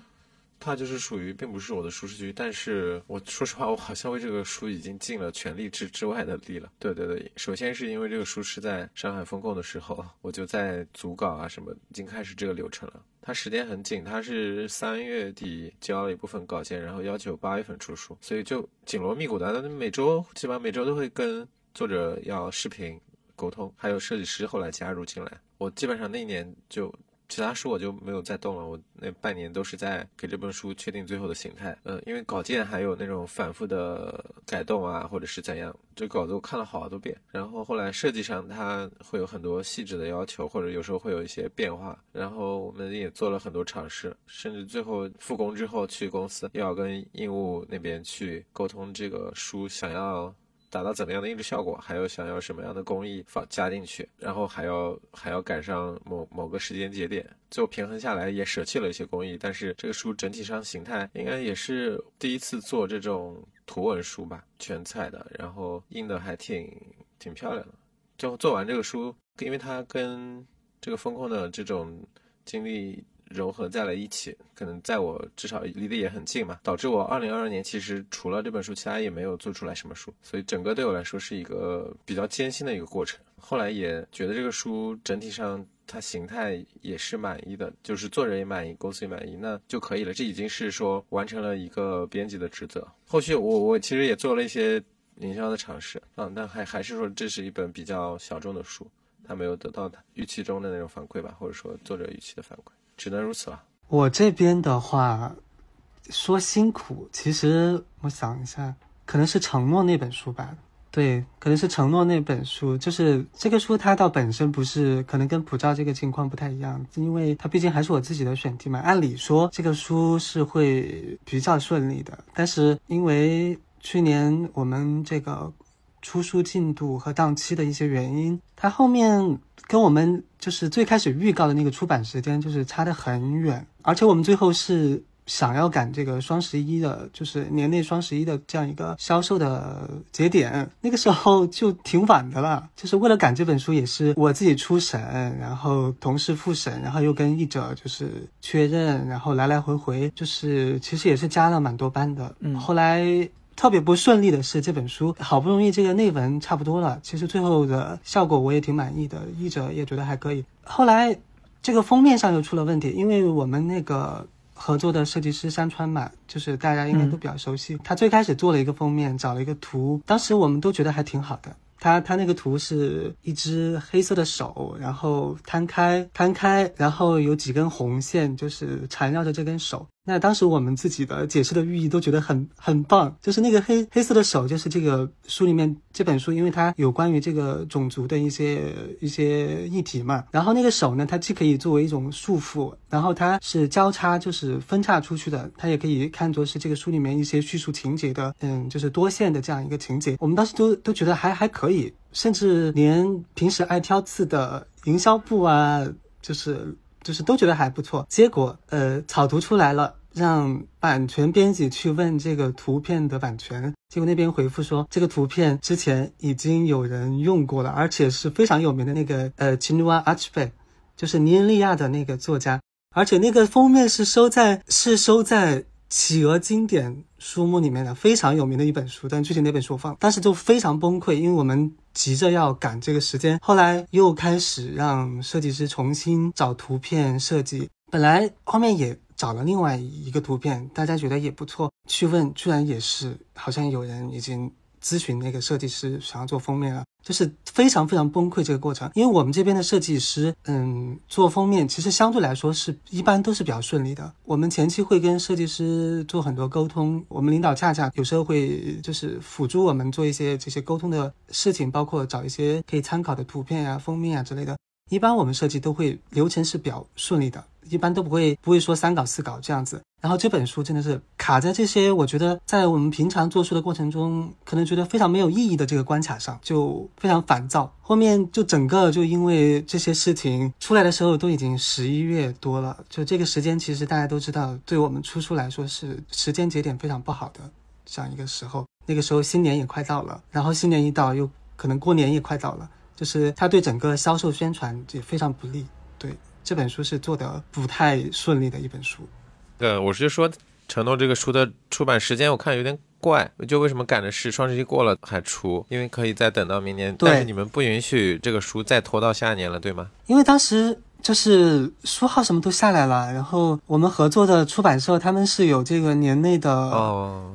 [SPEAKER 2] 它就是属于并不是我的舒适区，但是我说实话，我好像为这个书已经尽了全力之之外的力了。对对对，首先是因为这个书是在上海封控的时候，我就在组稿啊什么，已经开始这个流程了。它时间很紧，它是三月底交了一部分稿件，然后要求八月份出书，所以就紧锣密鼓的，每周基本上每周都会跟作者要视频沟通，还有设计师后来加入进来，我基本上那一年就。其他书我就没有再动了。我那半年都是在给这本书确定最后的形态。嗯，因为稿件还有那种反复的改动啊，或者是怎样，这稿子我看了好多遍。然后后来设计上它会有很多细致的要求，或者有时候会有一些变化。然后我们也做了很多尝试，甚至最后复工之后去公司，又要跟印务那边去沟通这个书想要。达到怎么样的印制效果，还有想要什么样的工艺放加进去，然后还要还要赶上某某个时间节点，最后平衡下来也舍弃了一些工艺，但是这个书整体上形态应该也是第一次做这种图文书吧，全彩的，然后印的还挺挺漂亮的。就做完这个书，因为它跟这个风控的这种经历。融合在了一起，可能在我至少离得也很近嘛，导致我二零二二年其实除了这本书，其他也没有做出来什么书，所以整个对我来说是一个比较艰辛的一个过程。后来也觉得这个书整体上它形态也是满意的，就是作者也满意，公司也满意，那就可以了。这已经是说完成了一个编辑的职责。后续我我其实也做了一些营销的尝试啊，但还还是说这是一本比较小众的书，它没有得到它预期中的那种反馈吧，或者说作者预期的反馈。只能如此了。
[SPEAKER 3] 我这边的话，说辛苦，其实我想一下，可能是《承诺》那本书吧。对，可能是《承诺》那本书，就是这个书，它倒本身不是，可能跟普照这个情况不太一样，因为它毕竟还是我自己的选题嘛。按理说，这个书是会比较顺利的，但是因为去年我们这个出书进度和档期的一些原因，它后面。跟我们就是最开始预告的那个出版时间就是差得很远，而且我们最后是想要赶这个双十一的，就是年内双十一的这样一个销售的节点，那个时候就挺晚的了。就是为了赶这本书，也是我自己初审，然后同事复审，然后又跟译者就是确认，然后来来回回，就是其实也是加了蛮多班的。嗯，后来。特别不顺利的是，这本书好不容易这个内文差不多了，其实最后的效果我也挺满意的，译者也觉得还可以。后来这个封面上又出了问题，因为我们那个合作的设计师山川嘛，就是大家应该都比较熟悉，他最开始做了一个封面，找了一个图，当时我们都觉得还挺好的。他他那个图是一只黑色的手，然后摊开摊开，然后有几根红线，就是缠绕着这根手。那当时我们自己的解释的寓意都觉得很很棒，就是那个黑黑色的手，就是这个书里面这本书，因为它有关于这个种族的一些一些议题嘛。然后那个手呢，它既可以作为一种束缚，然后它是交叉，就是分叉出去的，它也可以看作是这个书里面一些叙述情节的，嗯，就是多线的这样一个情节。我们当时都都觉得还还可以，甚至连平时爱挑刺的营销部啊，就是。就是都觉得还不错，结果呃草图出来了，让版权编辑去问这个图片的版权，结果那边回复说这个图片之前已经有人用过了，而且是非常有名的那个呃奇努瓦阿奇贝，就是尼日利亚的那个作家，而且那个封面是收在是收在。企鹅经典书目里面的非常有名的一本书，但具体哪本书我放，当时就非常崩溃，因为我们急着要赶这个时间，后来又开始让设计师重新找图片设计，本来后面也找了另外一个图片，大家觉得也不错，去问，居然也是好像有人已经。咨询那个设计师想要做封面了，就是非常非常崩溃这个过程。因为我们这边的设计师，嗯，做封面其实相对来说是一般都是比较顺利的。我们前期会跟设计师做很多沟通，我们领导恰恰有时候会就是辅助我们做一些这些沟通的事情，包括找一些可以参考的图片啊、封面啊之类的。一般我们设计都会流程是比较顺利的，一般都不会不会说三稿四稿这样子。然后这本书真的是卡在这些，我觉得在我们平常做书的过程中，可能觉得非常没有意义的这个关卡上，就非常烦躁。后面就整个就因为这些事情出来的时候，都已经十一月多了。就这个时间，其实大家都知道，对我们出书来说是时间节点非常不好的这样一个时候。那个时候新年也快到了，然后新年一到，又可能过年也快到了，就是它对整个销售宣传也非常不利。对这本书是做的不太顺利的一本书。
[SPEAKER 2] 对，我是说，承诺这个书的出版时间，我看有点怪，就为什么赶着是双十一过了还出？因为可以再等到明年，但是你们不允许这个书再拖到下年了，对吗？
[SPEAKER 3] 因为当时就是书号什么都下来了，然后我们合作的出版社他们是有这个年内的
[SPEAKER 2] 哦，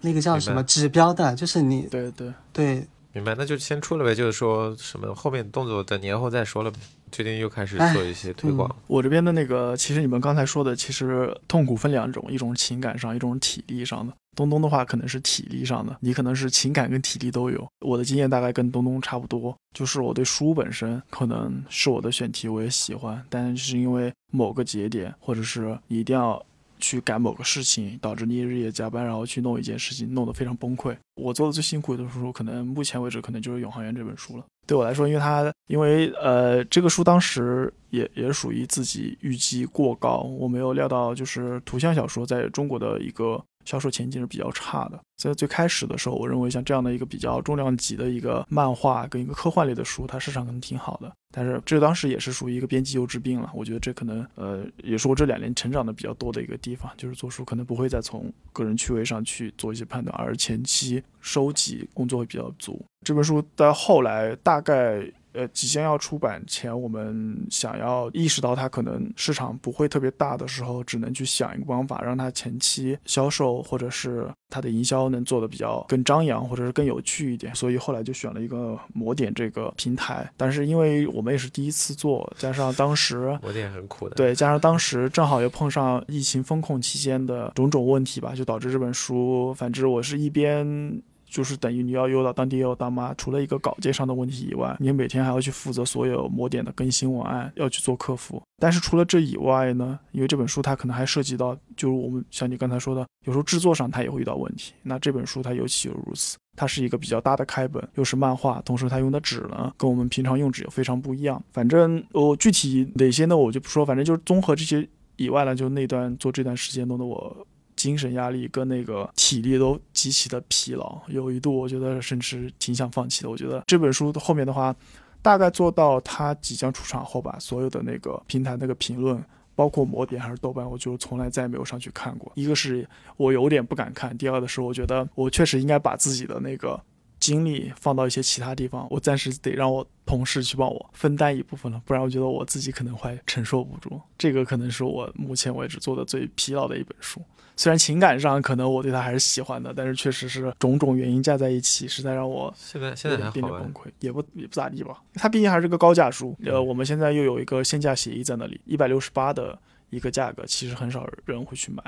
[SPEAKER 3] 那个叫什么指标的，就是你
[SPEAKER 1] 对对
[SPEAKER 3] 对，
[SPEAKER 2] 明白，那就先出了呗，就是说什么后面动作等年后再说了呗。最近又开始做一些推广。
[SPEAKER 1] 我这边的那个，其实你们刚才说的，其实痛苦分两种，一种情感上，一种体力上的。东东的话可能是体力上的，你可能是情感跟体力都有。我的经验大概跟东东差不多，就是我对书本身可能是我的选题，我也喜欢，但是因为某个节点，或者是一定要去赶某个事情，导致你日夜加班，然后去弄一件事情，弄得非常崩溃。我做的最辛苦的书，可能目前为止可能就是《永航员》这本书了。对我来说，因为它因为呃这个书当时也也属于自己预计过高，我没有料到就是图像小说在中国的一个。销售前景是比较差的，在最开始的时候，我认为像这样的一个比较重量级的一个漫画跟一个科幻类的书，它市场可能挺好的。但是这当时也是属于一个编辑幼稚病了，我觉得这可能呃也是我这两年成长的比较多的一个地方，就是做书可能不会再从个人趣味上去做一些判断，而前期收集工作会比较足。这本书到后来大概。呃，即将要出版前，我们想要意识到它可能市场不会特别大的时候，只能去想一个方法，让它前期销售或者是它的营销能做的比较更张扬，或者是更有趣一点。所以后来就选了一个魔点这个平台。但是因为我们也是第一次做，加上当时
[SPEAKER 2] 魔点很苦的，
[SPEAKER 1] 对，加上当时正好又碰上疫情风控期间的种种问题吧，就导致这本书，反正我是一边。就是等于你要诱导当爹又当妈，除了一个稿件上的问题以外，你每天还要去负责所有模点的更新文案，要去做客服。但是除了这以外呢，因为这本书它可能还涉及到，就是我们像你刚才说的，有时候制作上它也会遇到问题。那这本书它尤其如此，它是一个比较大的开本，又是漫画，同时它用的纸呢，跟我们平常用纸又非常不一样。反正我具体哪些呢，我就不说，反正就是综合这些以外呢，就那段做这段时间弄得我。精神压力跟那个体力都极其的疲劳，有一度我觉得甚至挺想放弃的。我觉得这本书后面的话，大概做到它即将出场后吧，所有的那个平台那个评论，包括魔点还是豆瓣，我就从来再也没有上去看过。一个是我有点不敢看，第二个是我觉得我确实应该把自己的那个精力放到一些其他地方，我暂时得让我同事去帮我分担一部分了，不然我觉得我自己可能会承受不住。这个可能是我目前为止做的最疲劳的一本书。虽然情感上可能我对他还是喜欢的，但是确实是种种原因加在一起，实在让我
[SPEAKER 2] 现在现在还
[SPEAKER 1] 好崩溃，也不也不咋地吧。它毕竟还是个高价书，呃，我们现在又有一个限价协议在那里，一百六十八的一个价格，其实很少人会去买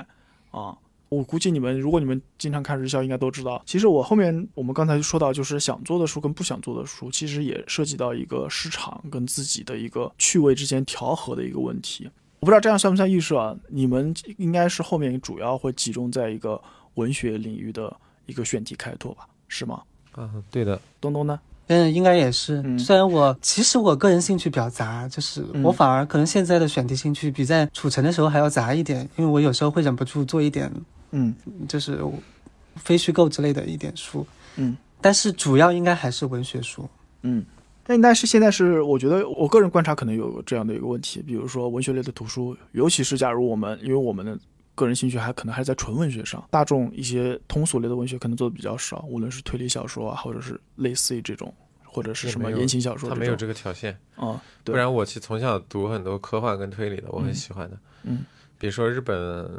[SPEAKER 1] 啊。我估计你们如果你们经常看日销，应该都知道，其实我后面我们刚才说到，就是想做的书跟不想做的书，其实也涉及到一个市场跟自己的一个趣味之间调和的一个问题。我不知道这样算不算艺术啊？你们应该是后面主要会集中在一个文学领域的一个选题开拓吧？是吗？
[SPEAKER 2] 嗯，对的。
[SPEAKER 1] 东东呢？
[SPEAKER 3] 嗯，应该也是。虽然我其实我个人兴趣比较杂，就是我反而可能现在的选题兴趣比在储存的时候还要杂一点，因为我有时候会忍不住做一点，嗯，就是非虚构之类的一点书，嗯，但是主要应该还是文学书，
[SPEAKER 1] 嗯。但但是现在是，我觉得我个人观察可能有这样的一个问题，比如说文学类的图书，尤其是假如我们，因为我们的个人兴趣还可能还在纯文学上，大众一些通俗类的文学可能做的比较少，无论是推理小说啊，或者是类似于这种，或者是什么言情小说，
[SPEAKER 2] 它没有这个条件
[SPEAKER 1] 啊。
[SPEAKER 2] 不然我其实从小读很多科幻跟推理的，我很喜欢的。
[SPEAKER 1] 嗯，
[SPEAKER 2] 比如说日本。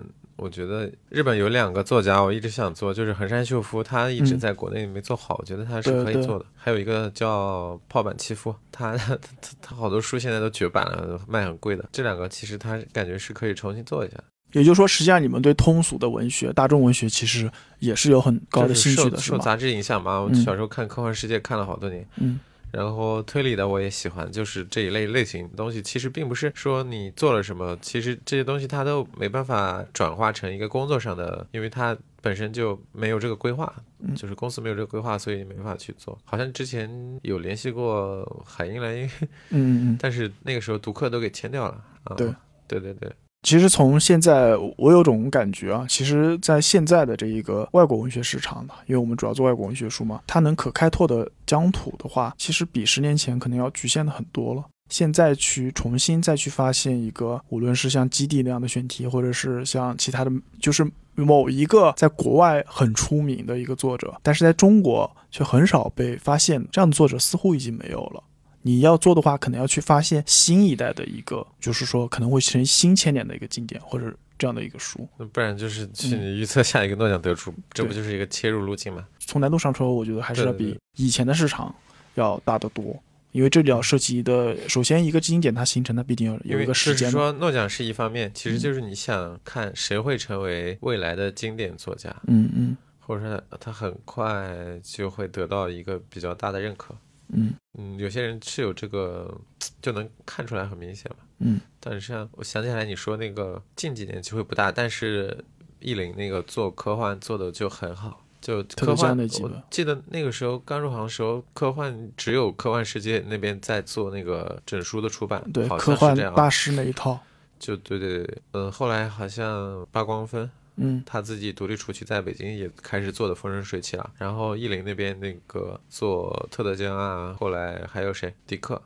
[SPEAKER 2] 我觉得日本有两个作家，我一直想做，就是横山秀夫，他一直在国内没做好，我觉得他是可以做的。还有一个叫泡板七夫，他 他他好多书现在都绝版了，卖很贵的。这两个其实他感觉是可以重新做一下。
[SPEAKER 1] 也就是说，实际上你们对通俗的文学、大众文学其实也是有很高的兴趣的，
[SPEAKER 2] 受杂志影响吧？我小时候看《科幻世界》看了好多年。
[SPEAKER 1] 嗯。
[SPEAKER 2] 然后推理的我也喜欢，就是这一类类型东西，其实并不是说你做了什么，其实这些东西它都没办法转化成一个工作上的，因为它本身就没有这个规划，就是公司没有这个规划，所以没办法去做。好像之前有联系过海英莱因，
[SPEAKER 1] 嗯嗯，
[SPEAKER 2] 但是那个时候读客都给签掉了啊。
[SPEAKER 1] 对
[SPEAKER 2] 对对对。
[SPEAKER 1] 其实从现在，我有种感觉啊，其实，在现在的这一个外国文学市场呢，因为我们主要做外国文学书嘛，它能可开拓的疆土的话，其实比十年前可能要局限的很多了。现在去重新再去发现一个，无论是像基地那样的选题，或者是像其他的，就是某一个在国外很出名的一个作者，但是在中国却很少被发现，这样的作者似乎已经没有了。你要做的话，可能要去发现新一代的一个，就是说可能会成新千年的一个经典，或者这样的一个书。
[SPEAKER 2] 那不然就是去预测下一个诺奖得主，这不就是一个切入路径吗？
[SPEAKER 1] 从难度上说，我觉得还是要比以前的市场要大得多。因为这里要涉及的，首先一个经典它形成，它必定要有一个时间。
[SPEAKER 2] 就是说，诺奖是一方面，其实就是你想看谁会成为未来的经典作家，
[SPEAKER 1] 嗯嗯，
[SPEAKER 2] 或者说他很快就会得到一个比较大的认可，
[SPEAKER 1] 嗯
[SPEAKER 2] 嗯，有些人是有这个就能看出来很明显嘛，
[SPEAKER 1] 嗯。
[SPEAKER 2] 但是像我想起来你说那个近几年机会不大，但是意林那个做科幻做的就很好。就科幻，我记得那个时候刚入行的时候，科幻只有科幻世界那边在做那个整书的出版，
[SPEAKER 1] 对，
[SPEAKER 2] 科
[SPEAKER 1] 幻大师那一套。
[SPEAKER 2] 就对对对，嗯，后来好像八光分，
[SPEAKER 1] 嗯，
[SPEAKER 2] 他自己独立出去，在北京也开始做的风生水起了。然后意林那边那个做特德·江啊，后来还有谁？迪克，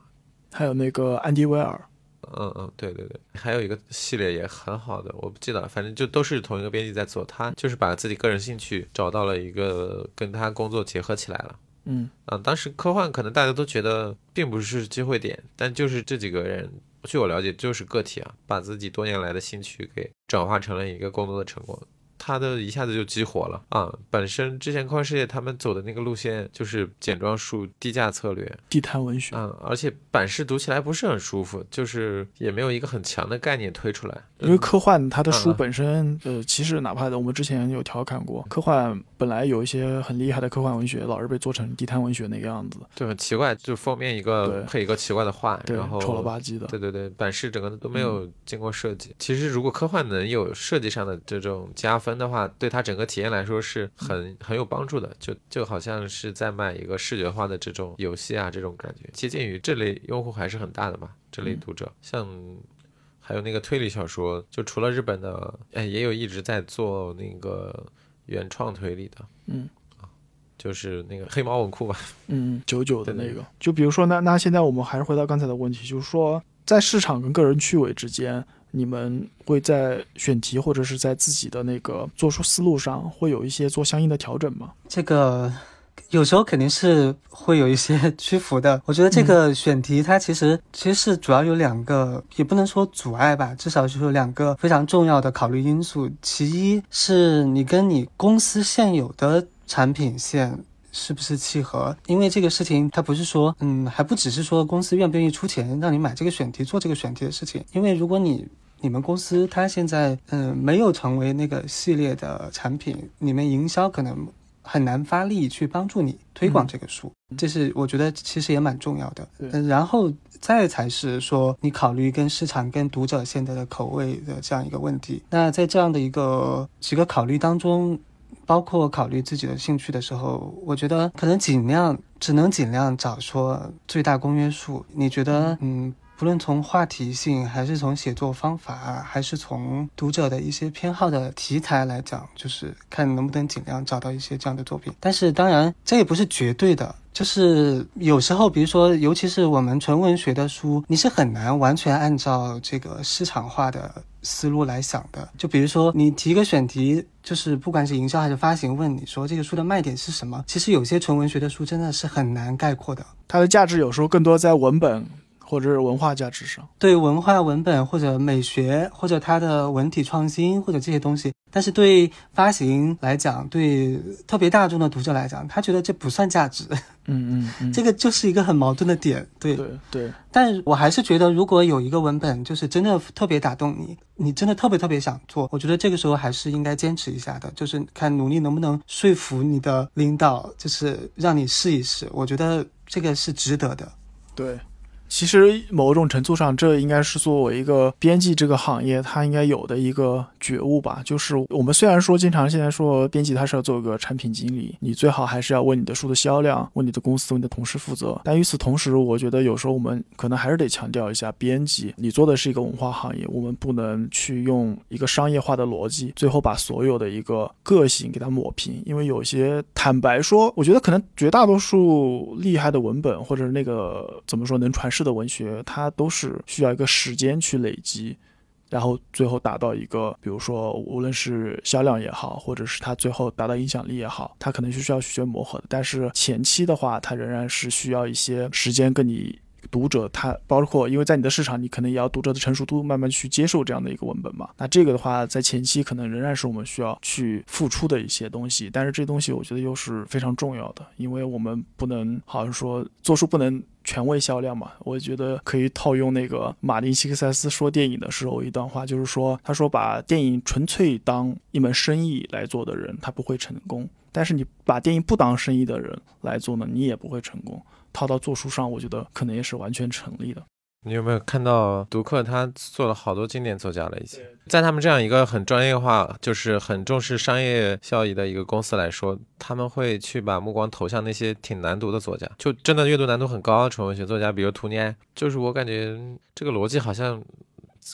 [SPEAKER 1] 还有那个安迪·威尔。
[SPEAKER 2] 嗯嗯，对对对，还有一个系列也很好的，我不记得，反正就都是同一个编辑在做，他就是把自己个人兴趣找到了一个跟他工作结合起来了。
[SPEAKER 1] 嗯
[SPEAKER 2] 啊，当时科幻可能大家都觉得并不是机会点，但就是这几个人，据我了解就是个体啊，把自己多年来的兴趣给转化成了一个工作的成果。他的一下子就激活了啊！本身之前科幻世界他们走的那个路线就是简装书、低价策略、
[SPEAKER 1] 地摊文学
[SPEAKER 2] 啊，而且版式读起来不是很舒服，就是也没有一个很强的概念推出来。
[SPEAKER 1] 因为科幻它的书本身，呃，其实哪怕的我们之前有调侃过，科幻本来有一些很厉害的科幻文学，老是被做成地摊文学那个样子，
[SPEAKER 2] 就很奇怪，就封面一个配一个奇怪的画，然后
[SPEAKER 1] 丑了吧唧的。
[SPEAKER 2] 对对对，版式整个都没有经过设计。其实如果科幻能有设计上的这种加分的话，对他整个体验来说是很很有帮助的。就就好像是在卖一个视觉化的这种游戏啊，这种感觉，接近于这类用户还是很大的嘛。这类读者像。还有那个推理小说，就除了日本的，哎，也有一直在做那个原创推理的，
[SPEAKER 1] 嗯，
[SPEAKER 2] 啊，就是那个黑猫文库吧，
[SPEAKER 1] 嗯，九九的那个，就比如说，那那现在我们还是回到刚才的问题，就是说，在市场跟个人趣味之间，你们会在选题或者是在自己的那个做出思路上，会有一些做相应的调整吗？
[SPEAKER 3] 这个。有时候肯定是会有一些 屈服的。我觉得这个选题它其实其实是主要有两个，也不能说阻碍吧，至少是有两个非常重要的考虑因素。其一是你跟你公司现有的产品线是不是契合，因为这个事情它不是说，嗯，还不只是说公司愿不愿意出钱让你买这个选题做这个选题的事情。因为如果你你们公司它现在嗯没有成为那个系列的产品，你们营销可能。很难发力去帮助你推广这个书，这是我觉得其实也蛮重要的。嗯，然后再才是说你考虑跟市场、跟读者现在的口味的这样一个问题。那在这样的一个几个考虑当中，包括考虑自己的兴趣的时候，我觉得可能尽量只能尽量找说最大公约数。你觉得，嗯？不论从话题性，还是从写作方法，还是从读者的一些偏好的题材来讲，就是看能不能尽量找到一些这样的作品。但是当然，这也不是绝对的，就是有时候，比如说，尤其是我们纯文学的书，你是很难完全按照这个市场化的思路来想的。就比如说，你提一个选题，就是不管是营销还是发行，问你说这个书的卖点是什么，其实有些纯文学的书真的是很难概括的。
[SPEAKER 1] 它的价值有时候更多在文本。或者是文化价值上，
[SPEAKER 3] 对文化文本或者美学或者它的文体创新或者这些东西，但是对发行来讲，对特别大众的读者来讲，他觉得这不算价值。
[SPEAKER 1] 嗯嗯，
[SPEAKER 3] 这个就是一个很矛盾的点。对
[SPEAKER 1] 对对，
[SPEAKER 3] 但我还是觉得，如果有一个文本就是真的特别打动你，你真的特别特别想做，我觉得这个时候还是应该坚持一下的，就是看努力能不能说服你的领导，就是让你试一试。我觉得这个是值得的。
[SPEAKER 1] 对。其实某种程度上，这应该是作为一个编辑这个行业，它应该有的一个觉悟吧。就是我们虽然说经常现在说编辑他是要做一个产品经理，你最好还是要为你的书的销量、为你的公司、为你的同事负责。但与此同时，我觉得有时候我们可能还是得强调一下，编辑你做的是一个文化行业，我们不能去用一个商业化的逻辑，最后把所有的一个个性给它抹平。因为有些坦白说，我觉得可能绝大多数厉害的文本或者那个怎么说能传。式的文学，它都是需要一个时间去累积，然后最后达到一个，比如说无论是销量也好，或者是它最后达到影响力也好，它可能是需要去学磨合的。但是前期的话，它仍然是需要一些时间跟你读者他包括因为在你的市场，你可能也要读者的成熟度慢慢去接受这样的一个文本嘛。那这个的话，在前期可能仍然是我们需要去付出的一些东西，但是这东西我觉得又是非常重要的，因为我们不能好像说做书不能。权威销量嘛，我觉得可以套用那个马丁·希克塞斯说电影的时候一段话，就是说，他说把电影纯粹当一门生意来做的人，他不会成功；但是你把电影不当生意的人来做呢，你也不会成功。套到做书上，我觉得可能也是完全成立的。
[SPEAKER 2] 你有没有看到读客他做了好多经典作家了？已经在他们这样一个很专业化，就是很重视商业效益的一个公司来说，他们会去把目光投向那些挺难读的作家，就真的阅读难度很高的纯文学作家，比如图尼埃。就是我感觉这个逻辑好像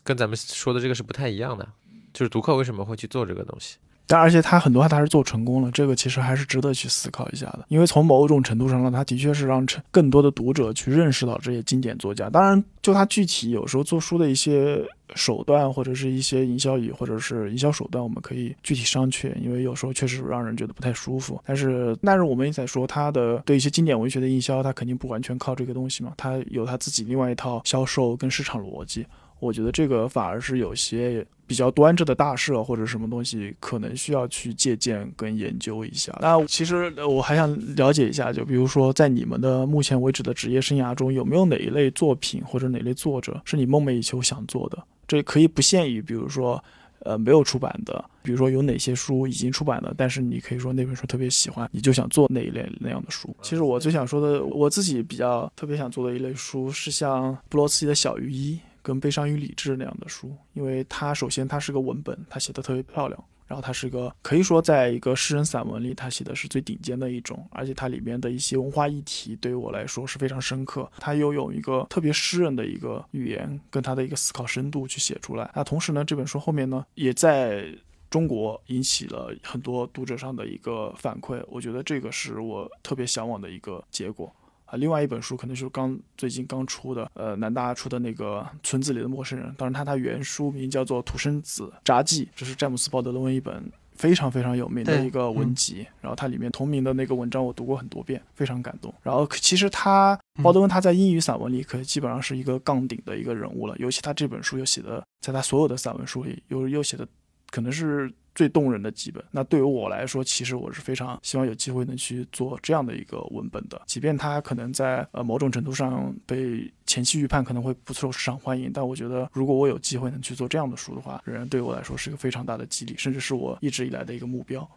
[SPEAKER 2] 跟咱们说的这个是不太一样的。就是读客为什么会去做这个东西？
[SPEAKER 1] 但而且他很多他是做成功了，这个其实还是值得去思考一下的。因为从某种程度上呢，他的确是让成更多的读者去认识到这些经典作家。当然，就他具体有时候做书的一些手段，或者是一些营销语，或者是营销手段，我们可以具体商榷。因为有时候确实让人觉得不太舒服。但是，但是我们也在说他的对一些经典文学的营销，他肯定不完全靠这个东西嘛，他有他自己另外一套销售跟市场逻辑。我觉得这个反而是有些比较端着的大社或者什么东西，可能需要去借鉴跟研究一下。那其实我还想了解一下，就比如说在你们的目前为止的职业生涯中，有没有哪一类作品或者哪类作者是你梦寐以求想做的？这可以不限于，比如说，呃，没有出版的，比如说有哪些书已经出版了，但是你可以说那本书特别喜欢，你就想做那一类那样的书。其实我最想说的，我自己比较特别想做的一类书，是像布罗茨基的《小于一》。跟《悲伤与理智》那样的书，因为它首先它是个文本，它写的特别漂亮，然后它是个可以说在一个诗人散文里，它写的是最顶尖的一种，而且它里面的一些文化议题对于我来说是非常深刻，它又有一个特别诗人的一个语言跟他的一个思考深度去写出来。那同时呢，这本书后面呢也在中国引起了很多读者上的一个反馈，我觉得这个是我特别向往的一个结果。啊，另外一本书可能就是刚最近刚出的，呃，南大出的那个《村子里的陌生人》，当然它它原书名叫做《土生子札记》，这是詹姆斯·鲍德温一本非常非常有名的一个文集。然后它里面同名的那个文章我读过很多遍，非常感动。然后其实他鲍德温他在英语散文里可基本上是一个杠顶的一个人物了，尤其他这本书又写的，在他所有的散文书里又又写的可能是。最动人的几本，那对于我来说，其实我是非常希望有机会能去做这样的一个文本的。即便它可能在呃某种程度上被前期预判可能会不受市场欢迎，但我觉得如果我有机会能去做这样的书的话，仍然对我来说是一个非常大的激励，甚至是我一直以来的一个目标。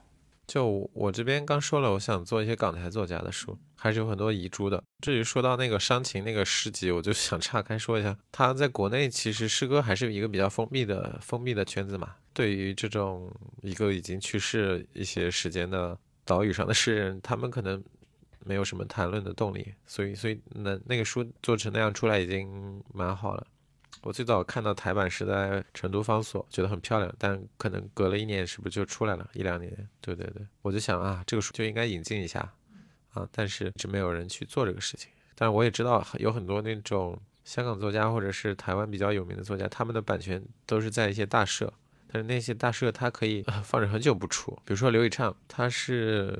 [SPEAKER 2] 就我这边刚说了，我想做一些港台作家的书，还是有很多遗珠的。至于说到那个伤情那个诗集，我就 想岔开说一下，他在国内其实诗歌还是一个比较封闭的封闭的圈子嘛。对于这种一个已经去世一些时间的岛屿上的诗人，他们可能没有什么谈论的动力，所以所以那那个书做成那样出来已经蛮好了。我最早看到台版是在成都方所，觉得很漂亮，但可能隔了一年，是不是就出来了？一两年？对对对，我就想啊，这个书就应该引进一下啊，但是一直没有人去做这个事情。但我也知道有很多那种香港作家或者是台湾比较有名的作家，他们的版权都是在一些大社，但是那些大社它可以放着很久不出。比如说刘以畅，他是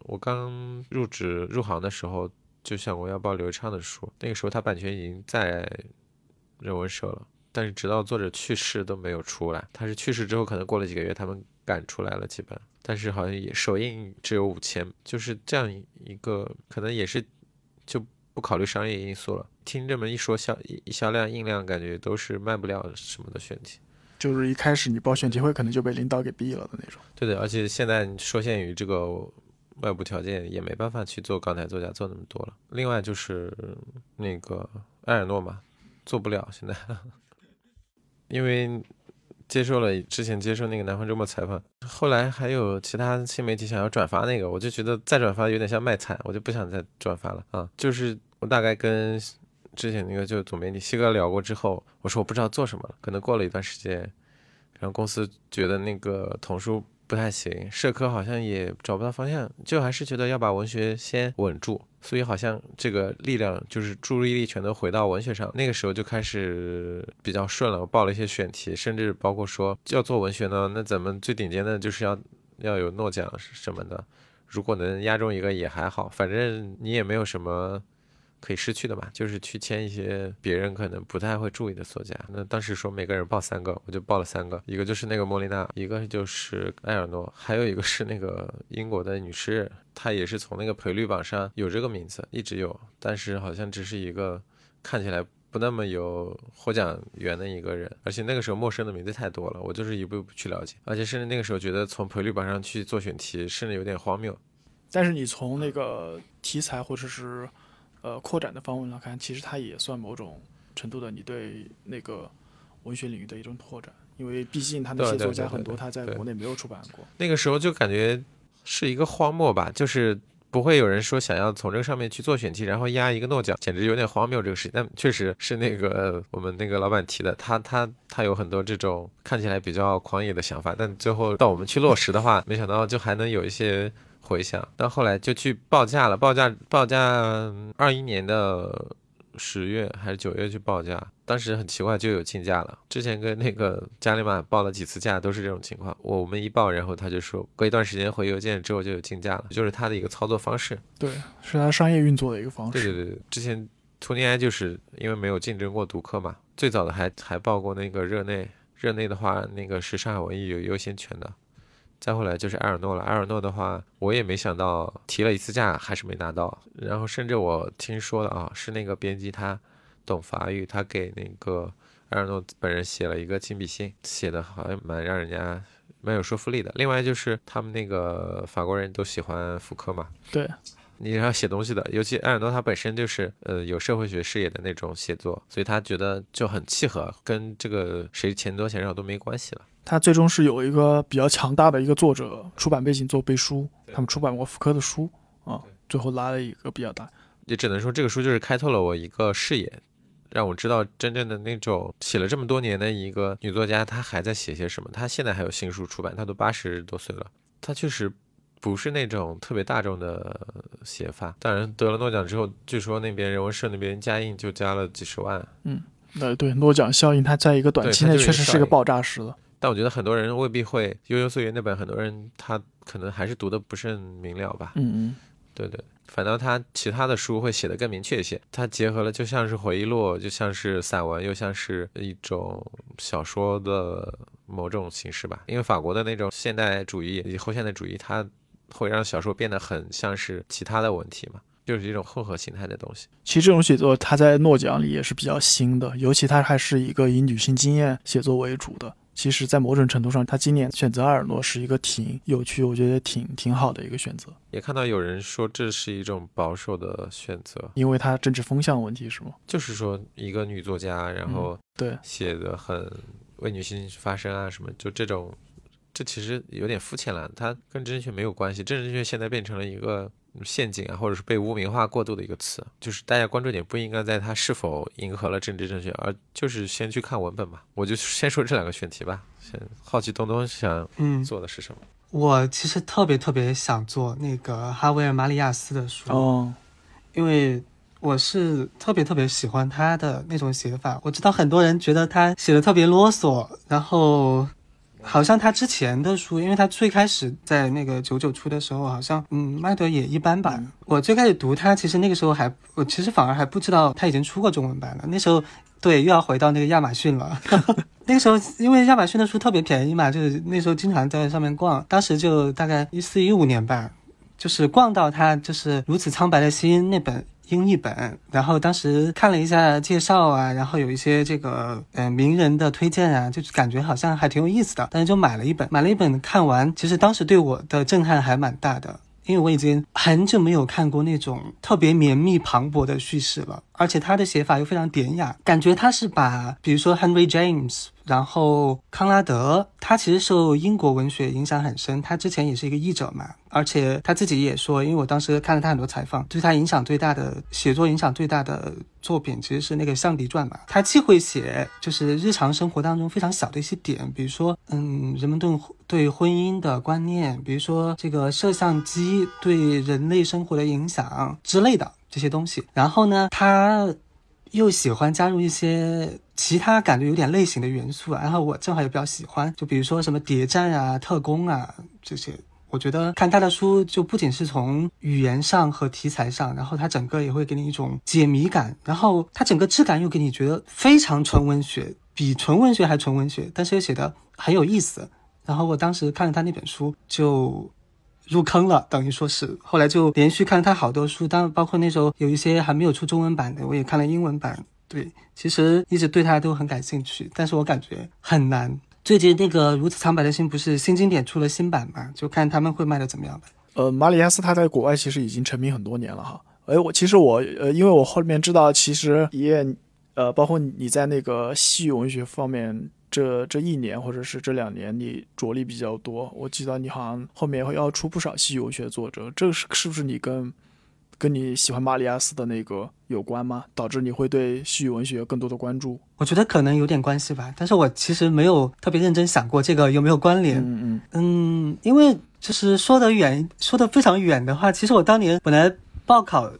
[SPEAKER 2] 我刚入职入行的时候就想过要报刘以畅的书，那个时候他版权已经在。人文社了，但是直到作者去世都没有出来。他是去世之后，可能过了几个月，他们赶出来了几本，但是好像也首映只有五千，就是这样一个，可能也是就不考虑商业因素了。听这么一说，销销量、印量，感觉都是卖不了什么的选题。
[SPEAKER 1] 就是一开始你报选题会，可能就被领导给毙了的那种。
[SPEAKER 2] 对的，而且现在受限于这个外部条件，也没办法去做港台作家做那么多了。另外就是那个埃尔诺嘛。做不了，现在，因为接受了之前接受那个南方周末采访，后来还有其他新媒体想要转发那个，我就觉得再转发有点像卖惨，我就不想再转发了啊。就是我大概跟之前那个就总编辑西哥聊过之后，我说我不知道做什么了，可能过了一段时间，然后公司觉得那个童书。不太行，社科好像也找不到方向，就还是觉得要把文学先稳住，所以好像这个力量就是注意力全都回到文学上。那个时候就开始比较顺了，我报了一些选题，甚至包括说要做文学呢，那咱们最顶尖的就是要要有诺奖什么的，如果能压中一个也还好，反正你也没有什么。可以失去的嘛，就是去签一些别人可能不太会注意的作家。那当时说每个人报三个，我就报了三个，一个就是那个莫莉娜，一个就是埃尔诺，还有一个是那个英国的女诗人，她也是从那个赔率榜上有这个名字，一直有，但是好像只是一个看起来不那么有获奖缘的一个人，而且那个时候陌生的名字太多了，我就是一步一步去了解，而且甚至那个时候觉得从赔率榜上去做选题，甚至有点荒谬。
[SPEAKER 1] 但是你从那个题材或者是呃扩展的方面来看，其实它也算某种程度的你对那个文学领域的一种拓展，因为毕竟他那些作家很多他在国内没有出版过。
[SPEAKER 2] 那个时候就感觉是一个荒漠吧，就是不会有人说想要从这个上面去做选题，然后压一个诺奖，简直有点荒谬这个事情。但确实是那个我们那个老板提的，他他他有很多这种看起来比较狂野的想法，但最后到我们去落实的话，没想到就还能有一些。回想到后来就去报价了，报价报价二一年的十月还是九月去报价，当时很奇怪就有竞价了。之前跟那个加利玛报了几次价都是这种情况，我们一报，然后他就说隔一段时间回邮件之后就有竞价了，就是他的一个操作方式。
[SPEAKER 1] 对，是他商业运作的一个方
[SPEAKER 2] 式。对对对，之前图尼埃就是因为没有竞争过读客嘛，最早的还还报过那个热内，热内的话那个是上海文艺有优先权的。再后来就是埃尔诺了。埃尔诺的话，我也没想到提了一次价还是没拿到。然后甚至我听说了啊，是那个编辑他懂法语，他给那个埃尔诺本人写了一个亲笔信，写的好像蛮让人家蛮有说服力的。另外就是他们那个法国人都喜欢福柯嘛，
[SPEAKER 1] 对，
[SPEAKER 2] 你要写东西的，尤其埃尔诺他本身就是呃有社会学视野的那种写作，所以他觉得就很契合，跟这个谁钱多钱少都没关系了。
[SPEAKER 1] 他最终是有一个比较强大的一个作者出版背景做背书，他们出版过福柯的书啊，最后拉了一个比较大。
[SPEAKER 2] 也只能说这个书就是开拓了我一个视野，让我知道真正的那种写了这么多年的一个女作家，她还在写些什么。她现在还有新书出版，她都八十多岁了，她确实不是那种特别大众的写法。当然得了诺奖之后，据说那边人文社那边加印就加了几十万。
[SPEAKER 1] 嗯，对对，诺奖效应，它在一个短期内确实是一个爆炸式的。
[SPEAKER 2] 但我觉得很多人未必会《悠悠岁月》那本，很多人他可能还是读的不是很明了吧。
[SPEAKER 1] 嗯嗯，
[SPEAKER 2] 对对，反倒他其他的书会写的更明确一些。他结合了就像是回忆录，就像是散文，又像是一种小说的某种形式吧。因为法国的那种现代主义以及后现代主义，它会让小说变得很像是其他的文体嘛，就是一种混合形态的东西。
[SPEAKER 1] 其实这种写作，它在诺奖里也是比较新的，尤其它还是一个以女性经验写作为主的。其实，在某种程度上，他今年选择阿尔诺是一个挺有趣，我觉得挺挺好的一个选择。
[SPEAKER 2] 也看到有人说这是一种保守的选择，
[SPEAKER 1] 因为他政治风向问题是吗？
[SPEAKER 2] 就是说，一个女作家，然后
[SPEAKER 1] 对
[SPEAKER 2] 写的很为女性发声啊什么，就这种，这其实有点肤浅了。它跟政治学没有关系，政治正确现在变成了一个。陷阱啊，或者是被污名化过度的一个词，就是大家关注点不应该在它是否迎合了政治正确，而就是先去看文本嘛。我就先说这两个选题吧。先好奇东东想做的是什么？
[SPEAKER 3] 我其实特别特别想做那个哈维尔·马里亚斯的书
[SPEAKER 1] 哦，
[SPEAKER 3] 因为我是特别特别喜欢他的那种写法。我知道很多人觉得他写的特别啰嗦，然后。好像他之前的书，因为他最开始在那个九九出的时候，好像嗯卖的也一般吧。我最开始读他，其实那个时候还我其实反而还不知道他已经出过中文版了。那时候对又要回到那个亚马逊了。那个时候因为亚马逊的书特别便宜嘛，就是那时候经常在上面逛。当时就大概一四一五年吧，就是逛到他就是如此苍白的心那本。英译本，然后当时看了一下介绍啊，然后有一些这个呃名人的推荐啊，就是感觉好像还挺有意思的，但是就买了一本，买了一本看完，其实当时对我的震撼还蛮大的，因为我已经很久没有看过那种特别绵密磅礴的叙事了，而且他的写法又非常典雅，感觉他是把比如说 Henry James。然后康拉德，他其实受英国文学影响很深，他之前也是一个译者嘛，而且他自己也说，因为我当时看了他很多采访，对他影响最大的写作影响最大的作品其实是那个《象迪传》嘛。他既会写就是日常生活当中非常小的一些点，比如说，嗯，人们对对婚姻的观念，比如说这个摄像机对人类生活的影响之类的这些东西。然后呢，他。又喜欢加入一些其他感觉有点类型的元素，然后我正好也比较喜欢，就比如说什么谍战啊、特工啊这些。我觉得看他的书，就不仅是从语言上和题材上，然后他整个也会给你一种解谜感，然后他整个质感又给你觉得非常纯文学，比纯文学还纯文学，但是又写的很有意思。然后我当时看了他那本书就入坑了，等于说是后来就连续看了他好多书，当包括那时候有一些还没有出中文版的，我也看了英文版。对，其实一直对他都很感兴趣，但是我感觉很难。最近那个如此苍白的心不是新经典出了新版嘛？就看他们会卖的怎么样吧。
[SPEAKER 1] 呃，马里亚斯他在国外其实已经成名很多年了哈。哎，我其实我呃，因为我后面知道，其实也呃，包括你在那个西语文学方面，这这一年或者是这两年，你着力比较多。我记得你好像后面要出不少西语文学作者，这是是不是你跟？跟你喜欢马里亚斯的那个有关吗？导致你会对西语文学有更多的关注？
[SPEAKER 3] 我觉得可能有点关系吧，但是我其实没有特别认真想过这个有没有关联。
[SPEAKER 1] 嗯嗯
[SPEAKER 3] 嗯，因为就是说的远，说的非常远的话，其实我当年本来报考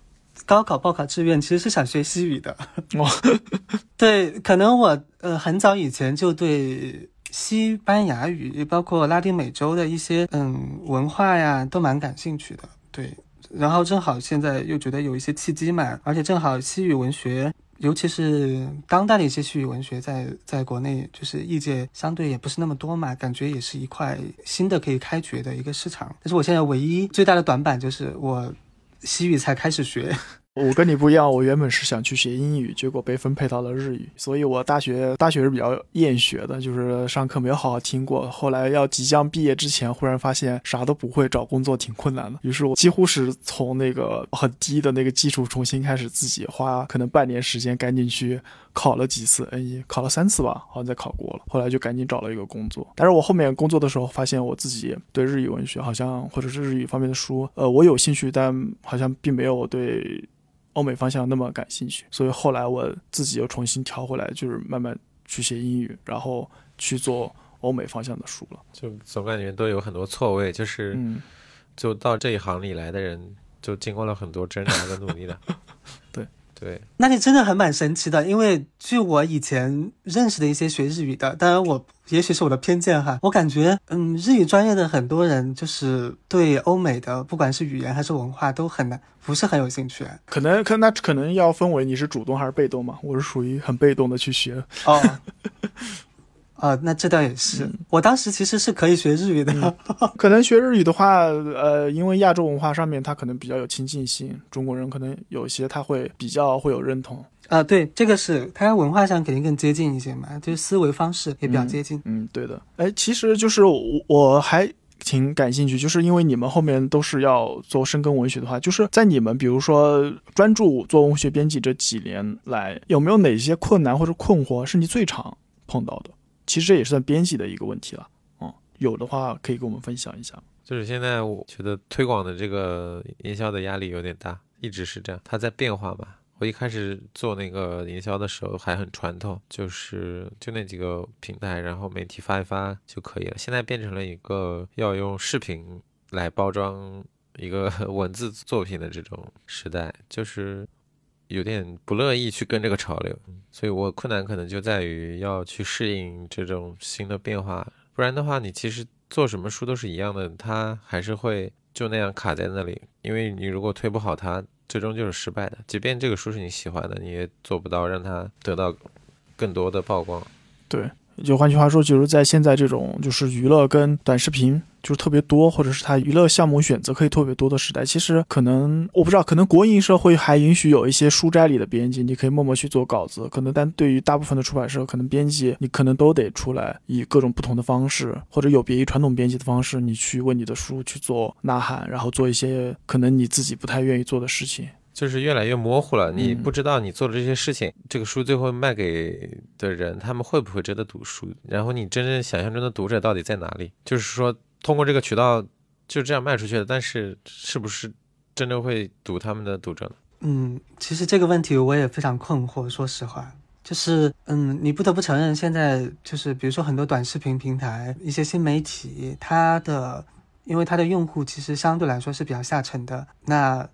[SPEAKER 3] 高考报考志愿其实是想学西语的。
[SPEAKER 1] 哦，
[SPEAKER 3] 对，可能我呃很早以前就对西班牙语，包括拉丁美洲的一些嗯文化呀都蛮感兴趣的。对。然后正好现在又觉得有一些契机嘛，而且正好西语文学，尤其是当代的一些西语文学，在在国内就是业界相对也不是那么多嘛，感觉也是一块新的可以开掘的一个市场。但是我现在唯一最大的短板就是我西语才开始学。
[SPEAKER 1] 我跟你不一样，我原本是想去学英语，结果被分配到了日语，所以我大学大学是比较厌学的，就是上课没有好好听过。后来要即将毕业之前，忽然发现啥都不会，找工作挺困难的。于是我几乎是从那个很低的那个基础重新开始，自己花可能半年时间赶紧去考了几次 N 一，考了三次吧，好像再考过了。后来就赶紧找了一个工作。但是我后面工作的时候，发现我自己对日语文学好像或者是日语方面的书，呃，我有兴趣，但好像并没有对。欧美方向那么感兴趣，所以后来我自己又重新调回来，就是慢慢去学英语，然后去做欧美方向的书了。
[SPEAKER 2] 就总感觉都有很多错位，就是，就到这一行里来的人，就经过了很多挣扎和努力的。
[SPEAKER 1] 对
[SPEAKER 2] 对，
[SPEAKER 3] 那你真的很蛮神奇的，因为据我以前认识的一些学日语的，当然我。也许是我的偏见哈，我感觉，嗯，日语专业的很多人就是对欧美的，不管是语言还是文化，都很难，不是很有兴趣。
[SPEAKER 1] 可能，可那可能要分为你是主动还是被动嘛？我是属于很被动的去学。
[SPEAKER 3] 哦，啊，那这倒也是。我当时其实是可以学日语的。
[SPEAKER 1] 可能学日语的话，呃，因为亚洲文化上面他可能比较有亲近性，中国人可能有些他会比较会有认同。
[SPEAKER 3] 啊，对，这个是它文化上肯定更接近一些嘛，就是思维方式也比较接近。
[SPEAKER 1] 嗯，对的。哎，其实就是我我还挺感兴趣，就是因为你们后面都是要做深耕文学的话，就是在你们比如说专注做文学编辑这几年来，有没有哪些困难或者困惑是你最常碰到的？其实这也是算编辑的一个问题了。嗯，有的话可以跟我们分享一下。
[SPEAKER 2] 就是现在我觉得推广的这个营销的压力有点大，一直是这样，它在变化吧。我一开始做那个营销的时候还很传统，就是就那几个平台，然后媒体发一发就可以了。现在变成了一个要用视频来包装一个 文字作品的这种时代，就是有点不乐意去跟这个潮流，所以我困难可能就在于要去适应这种新的变化。不然的话，你其实做什么书都是一样的，它还是会就那样卡在那里，因为你如果推不好它。最终就是失败的，即便这个书是你喜欢的，你也做不到让它得到更多的曝光。
[SPEAKER 1] 对，就换句话说，就是在现在这种就是娱乐跟短视频。就是特别多，或者是它娱乐项目选择可以特别多的时代，其实可能我不知道，可能国营社会还允许有一些书斋里的编辑，你可以默默去做稿子。可能但对于大部分的出版社，可能编辑你可能都得出来，以各种不同的方式，或者有别于传统编辑的方式，你去为你的书去做呐喊，然后做一些可能你自己不太愿意做的事情。
[SPEAKER 2] 就是越来越模糊了，你不知道你做的这些事情，这个书最后卖给的人，他们会不会真的读书？然后你真正想象中的读者到底在哪里？就是说。通过这个渠道就这样卖出去的，但是是不是真的会堵他们的读者呢？
[SPEAKER 3] 嗯，其实这个问题我也非常困惑。说实话，就是嗯，你不得不承认，现在就是比如说很多短视频平台、一些新媒体，它的因为它的用户其实相对来说是比较下沉的，那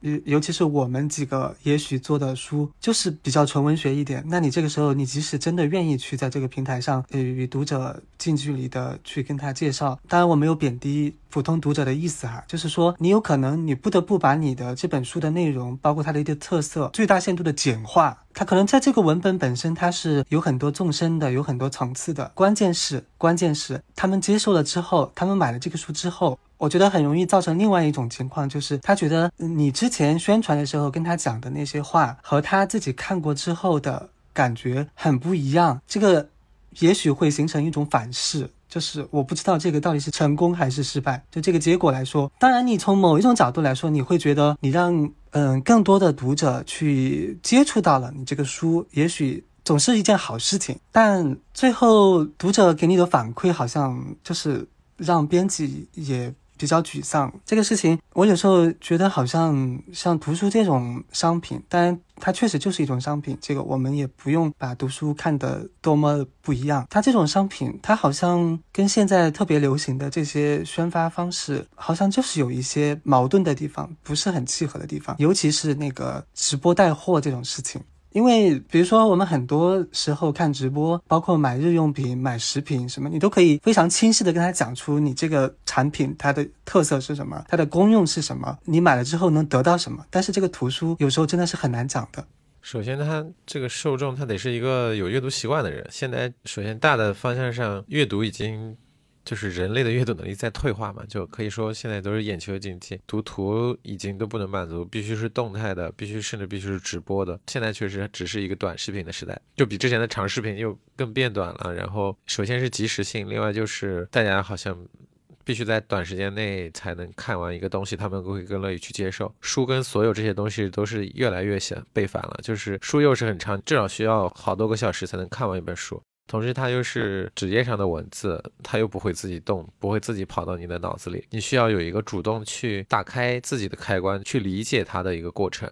[SPEAKER 3] 尤尤其是我们几个也许做的书就是比较纯文学一点，那你这个时候你即使真的愿意去在这个平台上呃与读者近距离的去跟他介绍，当然我没有贬低普通读者的意思哈，就是说你有可能你不得不把你的这本书的内容，包括它的一些特色，最大限度的简化。它可能在这个文本本身它是有很多纵深的，有很多层次的。关键是关键是他们接受了之后，他们买了这个书之后。我觉得很容易造成另外一种情况，就是他觉得你之前宣传的时候跟他讲的那些话，和他自己看过之后的感觉很不一样。这个也许会形成一种反噬，就是我不知道这个到底是成功还是失败。就这个结果来说，当然你从某一种角度来说，你会觉得你让嗯更多的读者去接触到了你这个书，也许总是一件好事情。但最后读者给你的反馈，好像就是让编辑也。比较沮丧，这个事情我有时候觉得好像像读书这种商品，但它确实就是一种商品。这个我们也不用把读书看得多么不一样。它这种商品，它好像跟现在特别流行的这些宣发方式，好像就是有一些矛盾的地方，不是很契合的地方。尤其是那个直播带货这种事情。因为比如说，我们很多时候看直播，包括买日用品、买食品什么，你都可以非常清晰的跟他讲出你这个产品它的特色是什么，它的功用是什么，你买了之后能得到什么。但是这个图书有时候真的是很难讲的。
[SPEAKER 2] 首先，它这个受众他得是一个有阅读习惯的人。现在，首先大的方向上，阅读已经。就是人类的阅读能力在退化嘛，就可以说现在都是眼球经济，读图已经都不能满足，必须是动态的，必须甚至必须是直播的。现在确实只是一个短视频的时代，就比之前的长视频又更变短了。然后首先是及时性，另外就是大家好像必须在短时间内才能看完一个东西，他们会更乐意去接受。书跟所有这些东西都是越来越想背反了，就是书又是很长，至少需要好多个小时才能看完一本书。同时，它又是纸页上的文字，它又不会自己动，不会自己跑到你的脑子里。你需要有一个主动去打开自己的开关，去理解它的一个过程。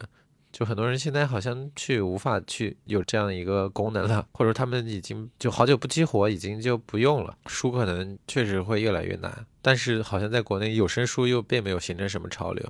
[SPEAKER 2] 就很多人现在好像去无法去有这样一个功能了，或者他们已经就好久不激活，已经就不用了。书可能确实会越来越难，但是好像在国内有声书又并没有形成什么潮流。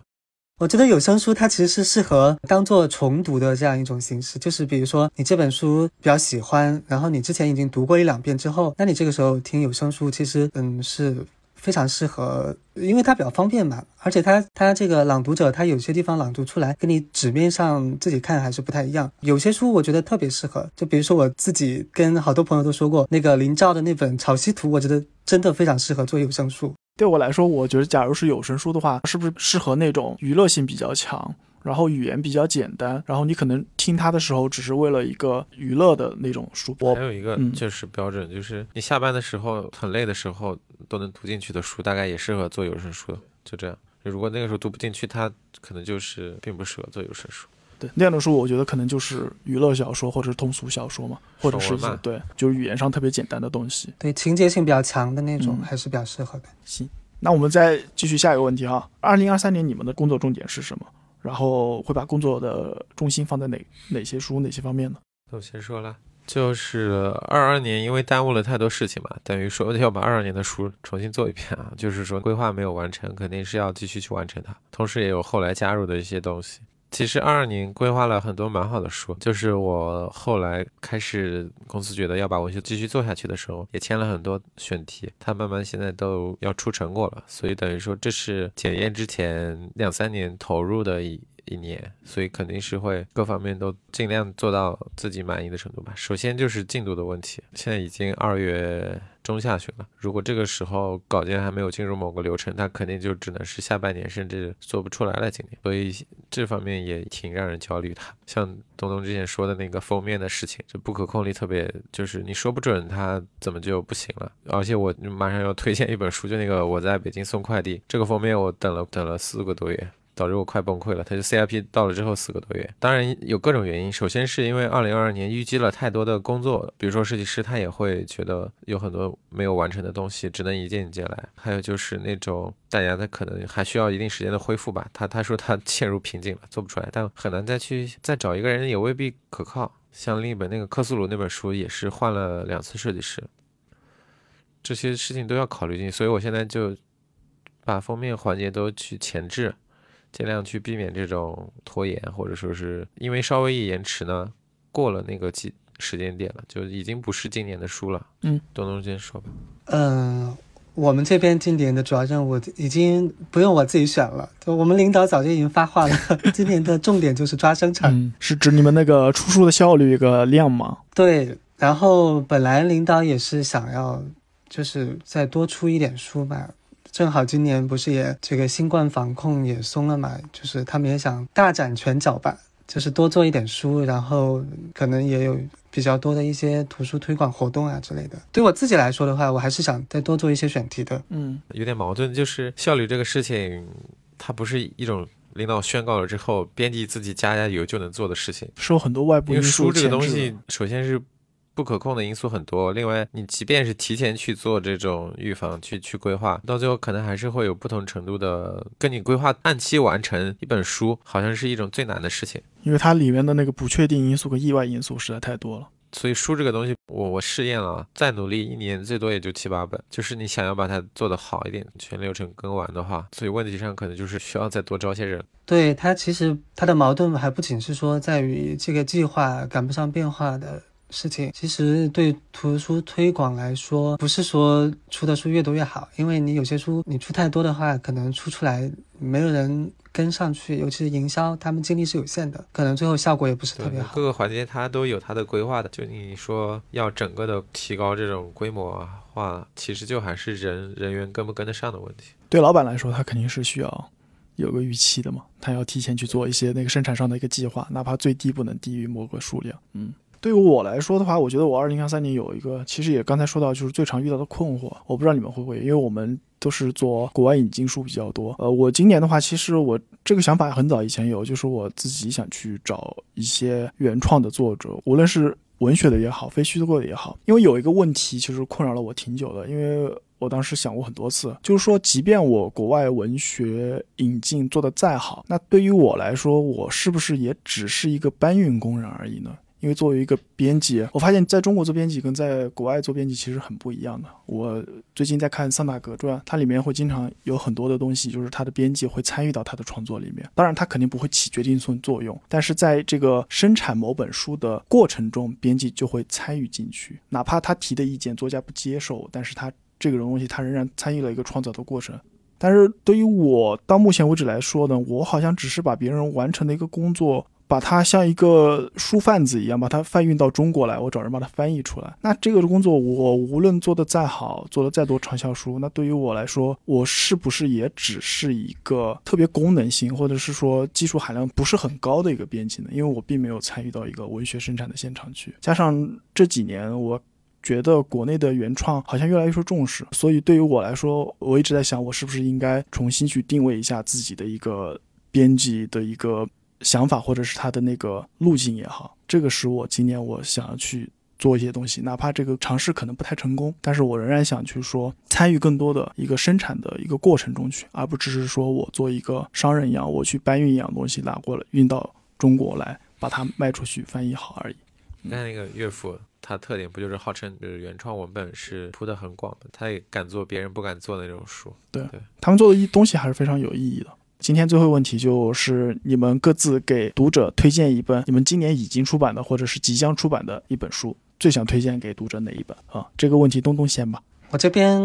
[SPEAKER 3] 我觉得有声书它其实是适合当做重读的这样一种形式，就是比如说你这本书比较喜欢，然后你之前已经读过一两遍之后，那你这个时候听有声书，其实嗯是非常适合，因为它比较方便嘛，而且它它这个朗读者他有些地方朗读出来跟你纸面上自己看还是不太一样。有些书我觉得特别适合，就比如说我自己跟好多朋友都说过，那个林兆的那本《潮汐图》，我觉得真的非常适合做有声书。
[SPEAKER 1] 对我来说，我觉得假如是有声书的话，是不是适合那种娱乐性比较强，然后语言比较简单，然后你可能听它的时候只是为了一个娱乐的那种书。
[SPEAKER 2] 还有一个就是标准，就是你下班的时候很累的时候都能读进去的书，大概也适合做有声书。就这样，如果那个时候读不进去，它可能就是并不适合做有声书。
[SPEAKER 1] 对那样的书，我觉得可能就是娱乐小说或者是通俗小说嘛，或者是对，就是语言上特别简单的东西。
[SPEAKER 3] 对，情节性比较强的那种还是比较适合的。
[SPEAKER 1] 行，那我们再继续下一个问题哈。二零二三年你们的工作重点是什么？然后会把工作的重心放在哪哪些书哪些方面呢？
[SPEAKER 2] 我先说了，就是二二年因为耽误了太多事情嘛，等于说要把二二年的书重新做一遍啊。就是说规划没有完成，肯定是要继续去完成它。同时也有后来加入的一些东西。其实二二年规划了很多蛮好的书，就是我后来开始公司觉得要把文学继续做下去的时候，也签了很多选题，它慢慢现在都要出成果了，所以等于说这是检验之前两三年投入的一一年，所以肯定是会各方面都尽量做到自己满意的程度吧。首先就是进度的问题，现在已经二月。中下旬了，如果这个时候稿件还没有进入某个流程，它肯定就只能是下半年，甚至做不出来了。今年，所以这方面也挺让人焦虑的。像东东之前说的那个封面的事情，就不可控力特别，就是你说不准它怎么就不行了。而且我马上要推荐一本书，就那个我在北京送快递，这个封面我等了等了四个多月。导致我快崩溃了。他就 CIP 到了之后四个多月，当然有各种原因。首先是因为二零二二年淤积了太多的工作，比如说设计师他也会觉得有很多没有完成的东西，只能一件一件来。还有就是那种大家他可能还需要一定时间的恢复吧。他他说他 陷入瓶颈了，做不出来，但很难再去再找一个人也未必可靠。像另一本那个克苏鲁那本书也是换了两次设计师，这些事情都要考虑进去。所以我现在就把封面环节都去前置。尽量去避免这种拖延，或者说是因为稍微一延迟呢，过了那个季时间点了，就已经不是今年的书了。
[SPEAKER 1] 嗯，
[SPEAKER 2] 东东先说吧。
[SPEAKER 3] 嗯，我们这边今年的主要任务已经不用我自己选了，就我们领导早就已经发话了，今年的重点就是抓生产。
[SPEAKER 1] 嗯，是指你们那个出书的效率一个量吗？
[SPEAKER 3] 对，然后本来领导也是想要，就是再多出一点书吧。正好今年不是也这个新冠防控也松了嘛，就是他们也想大展拳脚吧，就是多做一点书，然后可能也有比较多的一些图书推广活动啊之类的。对我自己来说的话，我还是想再多做一些选题的。
[SPEAKER 1] 嗯，
[SPEAKER 2] 有点矛盾，就是效率这个事情，它不是一种领导宣告了之后，编辑自己加加油就能做的事情，
[SPEAKER 1] 受很多外部因素
[SPEAKER 2] 书这个东西，首先是。不可控的因素很多，另外，你即便是提前去做这种预防，去去规划，到最后可能还是会有不同程度的跟你规划按期完成一本书，好像是一种最难的事情，
[SPEAKER 1] 因为它里面的那个不确定因素和意外因素实在太多了。
[SPEAKER 2] 所以书这个东西，我我试验了，再努力一年最多也就七八本，就是你想要把它做得好一点，全流程跟完的话，所以问题上可能就是需要再多招些人。
[SPEAKER 3] 对它其实它的矛盾还不仅是说在于这个计划赶不上变化的。事情其实对图书推广来说，不是说出的书越多越好，因为你有些书你出太多的话，可能出出来没有人跟上去，尤其是营销，他们精力是有限的，可能最后效果也不是特别好。
[SPEAKER 2] 各个环节它都有它的规划的，就你说要整个的提高这种规模化，其实就还是人人员跟不跟得上的问题。
[SPEAKER 1] 对老板来说，他肯定是需要有个预期的嘛，他要提前去做一些那个生产上的一个计划，哪怕最低不能低于某个数量，嗯。对于我来说的话，我觉得我二零二三年有一个，其实也刚才说到，就是最常遇到的困惑。我不知道你们会不会，因为我们都是做国外引进书比较多。呃，我今年的话，其实我这个想法很早以前有，就是我自己想去找一些原创的作者，无论是文学的也好，非虚构的也好。因为有一个问题，其实困扰了我挺久的，因为我当时想过很多次，就是说，即便我国外文学引进做得再好，那对于我来说，我是不是也只是一个搬运工人而已呢？因为作为一个编辑，我发现在中国做编辑跟在国外做编辑其实很不一样的。我最近在看《桑塔格传》，它里面会经常有很多的东西，就是他的编辑会参与到他的创作里面。当然，他肯定不会起决定性作用，但是在这个生产某本书的过程中，编辑就会参与进去。哪怕他提的意见作家不接受，但是他这个东西他仍然参与了一个创造的过程。但是对于我到目前为止来说呢，我好像只是把别人完成的一个工作。把它像一个书贩子一样，把它贩运到中国来，我找人把它翻译出来。那这个工作，我无论做得再好，做得再多畅销书，那对于我来说，我是不是也只是一个特别功能性，或者是说技术含量不是很高的一个编辑呢？因为我并没有参与到一个文学生产的现场去。加上这几年，我觉得国内的原创好像越来越受重视，所以对于我来说，我一直在想，我是不是应该重新去定位一下自己的一个编辑的一个。想法或者是他的那个路径也好，这个是我今年我想要去做一些东西，哪怕这个尝试可能不太成功，但是我仍然想去说参与更多的一个生产的一个过程中去，而不只是说我做一个商人一样，我去搬运一样东西拿过来运到中国来，把它卖出去翻译好而已。
[SPEAKER 2] 那那个岳父，他特点不就是号称就是原创文本是铺的很广的，他也敢做别人不敢做的那种书。
[SPEAKER 1] 对，对他们做的一东西还是非常有意义的。今天最后问题就是你们各自给读者推荐一本你们今年已经出版的或者是即将出版的一本书，最想推荐给读者哪一本啊？这个问题东东先吧。
[SPEAKER 3] 我这边，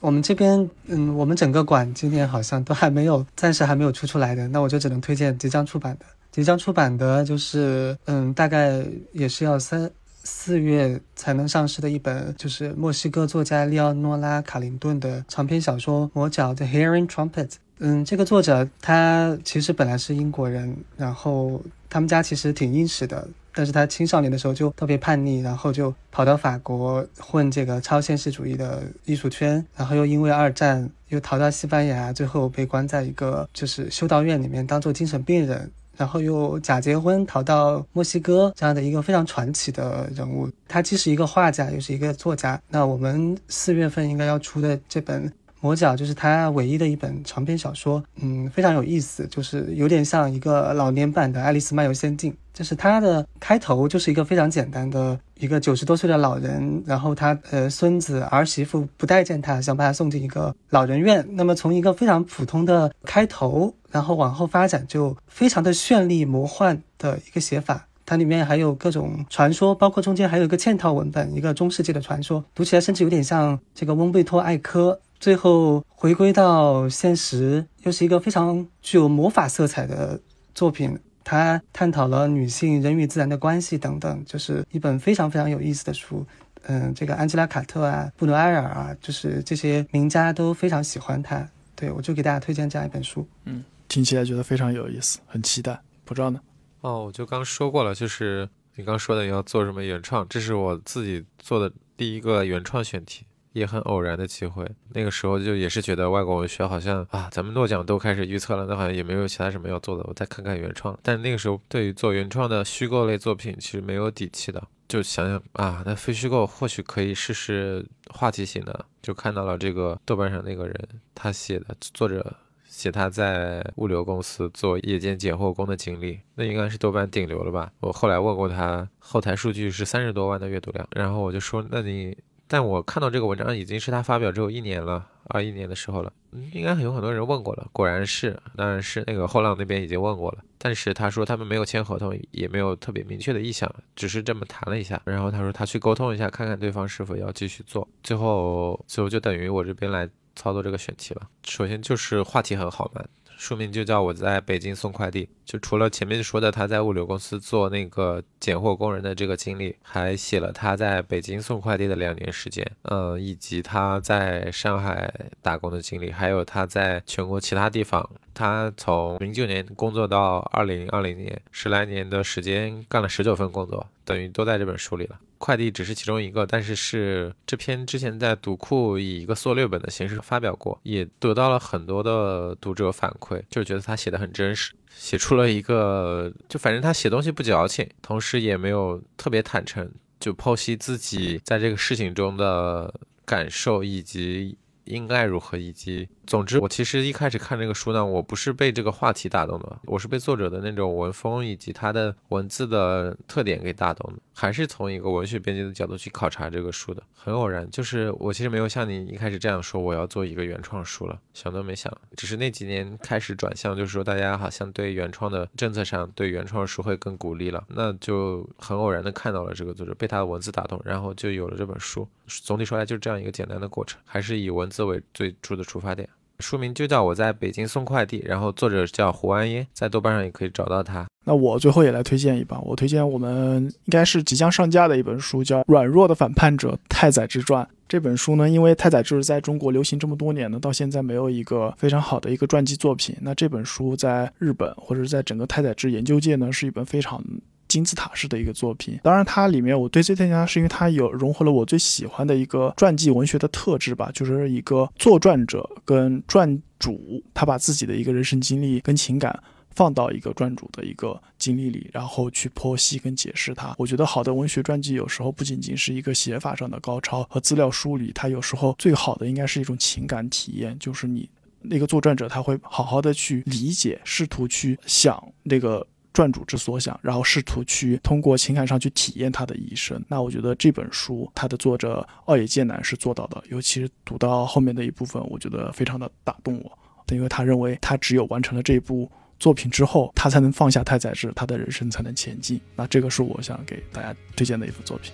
[SPEAKER 3] 我们这边，嗯，我们整个馆今年好像都还没有，暂时还没有出出来的，那我就只能推荐即将出版的。即将出版的就是，嗯，大概也是要三四月才能上市的一本，就是墨西哥作家利奥诺拉卡林顿的长篇小说《魔角》的《Hearing Trumpet》。嗯，这个作者他其实本来是英国人，然后他们家其实挺殷实的，但是他青少年的时候就特别叛逆，然后就跑到法国混这个超现实主义的艺术圈，然后又因为二战又逃到西班牙，最后被关在一个就是修道院里面当做精神病人，然后又假结婚逃到墨西哥这样的一个非常传奇的人物。他既是一个画家，又是一个作家。那我们四月份应该要出的这本。魔角就是他唯一的一本长篇小说，嗯，非常有意思，就是有点像一个老年版的《爱丽丝漫游仙境》。就是它的开头就是一个非常简单的一个九十多岁的老人，然后他呃孙子儿媳妇不待见他，想把他送进一个老人院。那么从一个非常普通的开头然后往后发展就非常的绚丽魔幻的一个写法。它里面还有各种传说，包括中间还有一个嵌套文本，一个中世纪的传说，读起来甚至有点像这个翁贝托艾科。最后回归到现实，又是一个非常具有魔法色彩的作品。它探讨了女性、人与自然的关系等等，就是一本非常非常有意思的书。嗯，这个安吉拉·卡特啊，布努埃尔啊，就是这些名家都非常喜欢它。对我就给大家推荐这样一本书。
[SPEAKER 1] 嗯，听起来觉得非常有意思，很期待。不知道呢？
[SPEAKER 2] 哦，我就刚说过了，就是你刚说的你要做什么原创，这是我自己做的第一个原创选题，也很偶然的机会。那个时候就也是觉得外国文学好像啊，咱们诺奖都开始预测了，那好像也没有其他什么要做的，我再看看原创。但那个时候对于做原创的虚构类作品其实没有底气的，就想想啊，那非虚构或许可以试试话题型的，就看到了这个豆瓣上那个人他写的作者。写他在物流公司做夜间拣货工的经历，那应该是豆瓣顶流了吧？我后来问过他，后台数据是三十多万的阅读量。然后我就说，那你，但我看到这个文章已经是他发表之后一年了，二一年的时候了，应该有很多人问过了。果然是，当然是那个后浪那边已经问过了，但是他说他们没有签合同，也没有特别明确的意向，只是这么谈了一下。然后他说他去沟通一下，看看对方是否要继续做。最后，最后就等于我这边来。操作这个选题了，首先就是话题很好嘛，书名就叫我在北京送快递。就除了前面说的他在物流公司做那个拣货工人的这个经历，还写了他在北京送快递的两年时间，嗯，以及他在上海打工的经历，还有他在全国其他地方，他从零九年工作到二零二零年，十来年的时间干了十九份工作，等于都在这本书里了。快递只是其中一个，但是是这篇之前在读库以一个缩略本的形式发表过，也得到了很多的读者反馈，就觉得他写的很真实，写出了一个就反正他写东西不矫情，同时也没有特别坦诚，就剖析自己在这个事情中的感受以及应该如何以及。总之，我其实一开始看这个书呢，我不是被这个话题打动的，我是被作者的那种文风以及他的文字的特点给打动的，还是从一个文学编辑的角度去考察这个书的。很偶然，就是我其实没有像你一开始这样说，我要做一个原创书了，想都没想。只是那几年开始转向，就是说大家好像对原创的政策上对原创书会更鼓励了，那就很偶然的看到了这个作者，被他的文字打动，然后就有了这本书。总体说来，就是这样一个简单的过程，还是以文字作为最初的出发点。书名就叫我在北京送快递，然后作者叫胡安英，在豆瓣上也可以找到他。
[SPEAKER 1] 那我最后也来推荐一本，我推荐我们应该是即将上架的一本书，叫《软弱的反叛者：太宰治传》。这本书呢，因为太宰治在中国流行这么多年呢，到现在没有一个非常好的一个传记作品。那这本书在日本或者在整个太宰治研究界呢，是一本非常。金字塔式的一个作品，当然它里面我对这推荐它是因为它有融合了我最喜欢的一个传记文学的特质吧，就是一个作传者跟传主，他把自己的一个人生经历跟情感放到一个传主的一个经历里，然后去剖析跟解释它。我觉得好的文学传记有时候不仅仅是一个写法上的高超和资料梳理，它有时候最好的应该是一种情感体验，就是你那个作传者他会好好的去理解，试图去想那个。传主之所想，然后试图去通过情感上去体验他的一生。那我觉得这本书，它的作者奥野健男是做到的。尤其是读到后面的一部分，我觉得非常的打动我。因为他认为，他只有完成了这部作品之后，他才能放下太宰治，他的人生才能前进。那这个是我想给大家推荐的一部作品。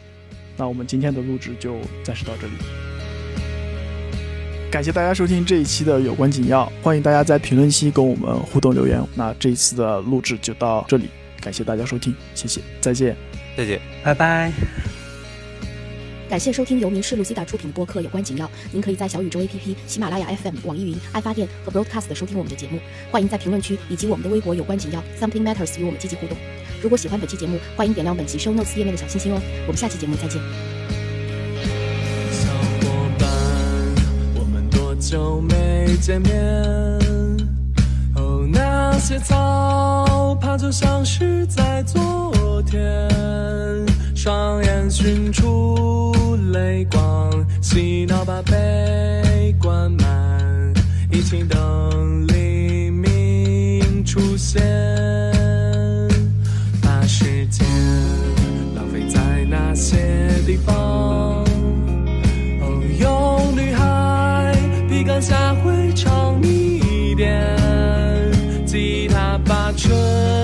[SPEAKER 1] 那我们今天的录制就暂时到这里。感谢大家收听这一期的有关紧要，欢迎大家在评论区跟我们互动留言。那这一次的录制就到这里，感谢大家收听，谢谢，再见，
[SPEAKER 2] 再见，
[SPEAKER 3] 拜拜。
[SPEAKER 4] 感谢收听由民事路西达出品的播客有关紧要，您可以在小宇宙 APP、喜马拉雅 FM、网易云、爱发电和 Broadcast 收听我们的节目。欢迎在评论区以及我们的微博有关紧要 Something Matters 与我们积极互动。如果喜欢本期节目，欢迎点亮本期 Show Notes 页面的小心心哦。我们下期节目再见。
[SPEAKER 5] 久没见面，哦，那些草怕就像是在昨天，双眼寻出泪光，洗脑把悲关满，一起等黎明出现，把时间浪费在那些地方。下会唱一遍，吉他把春。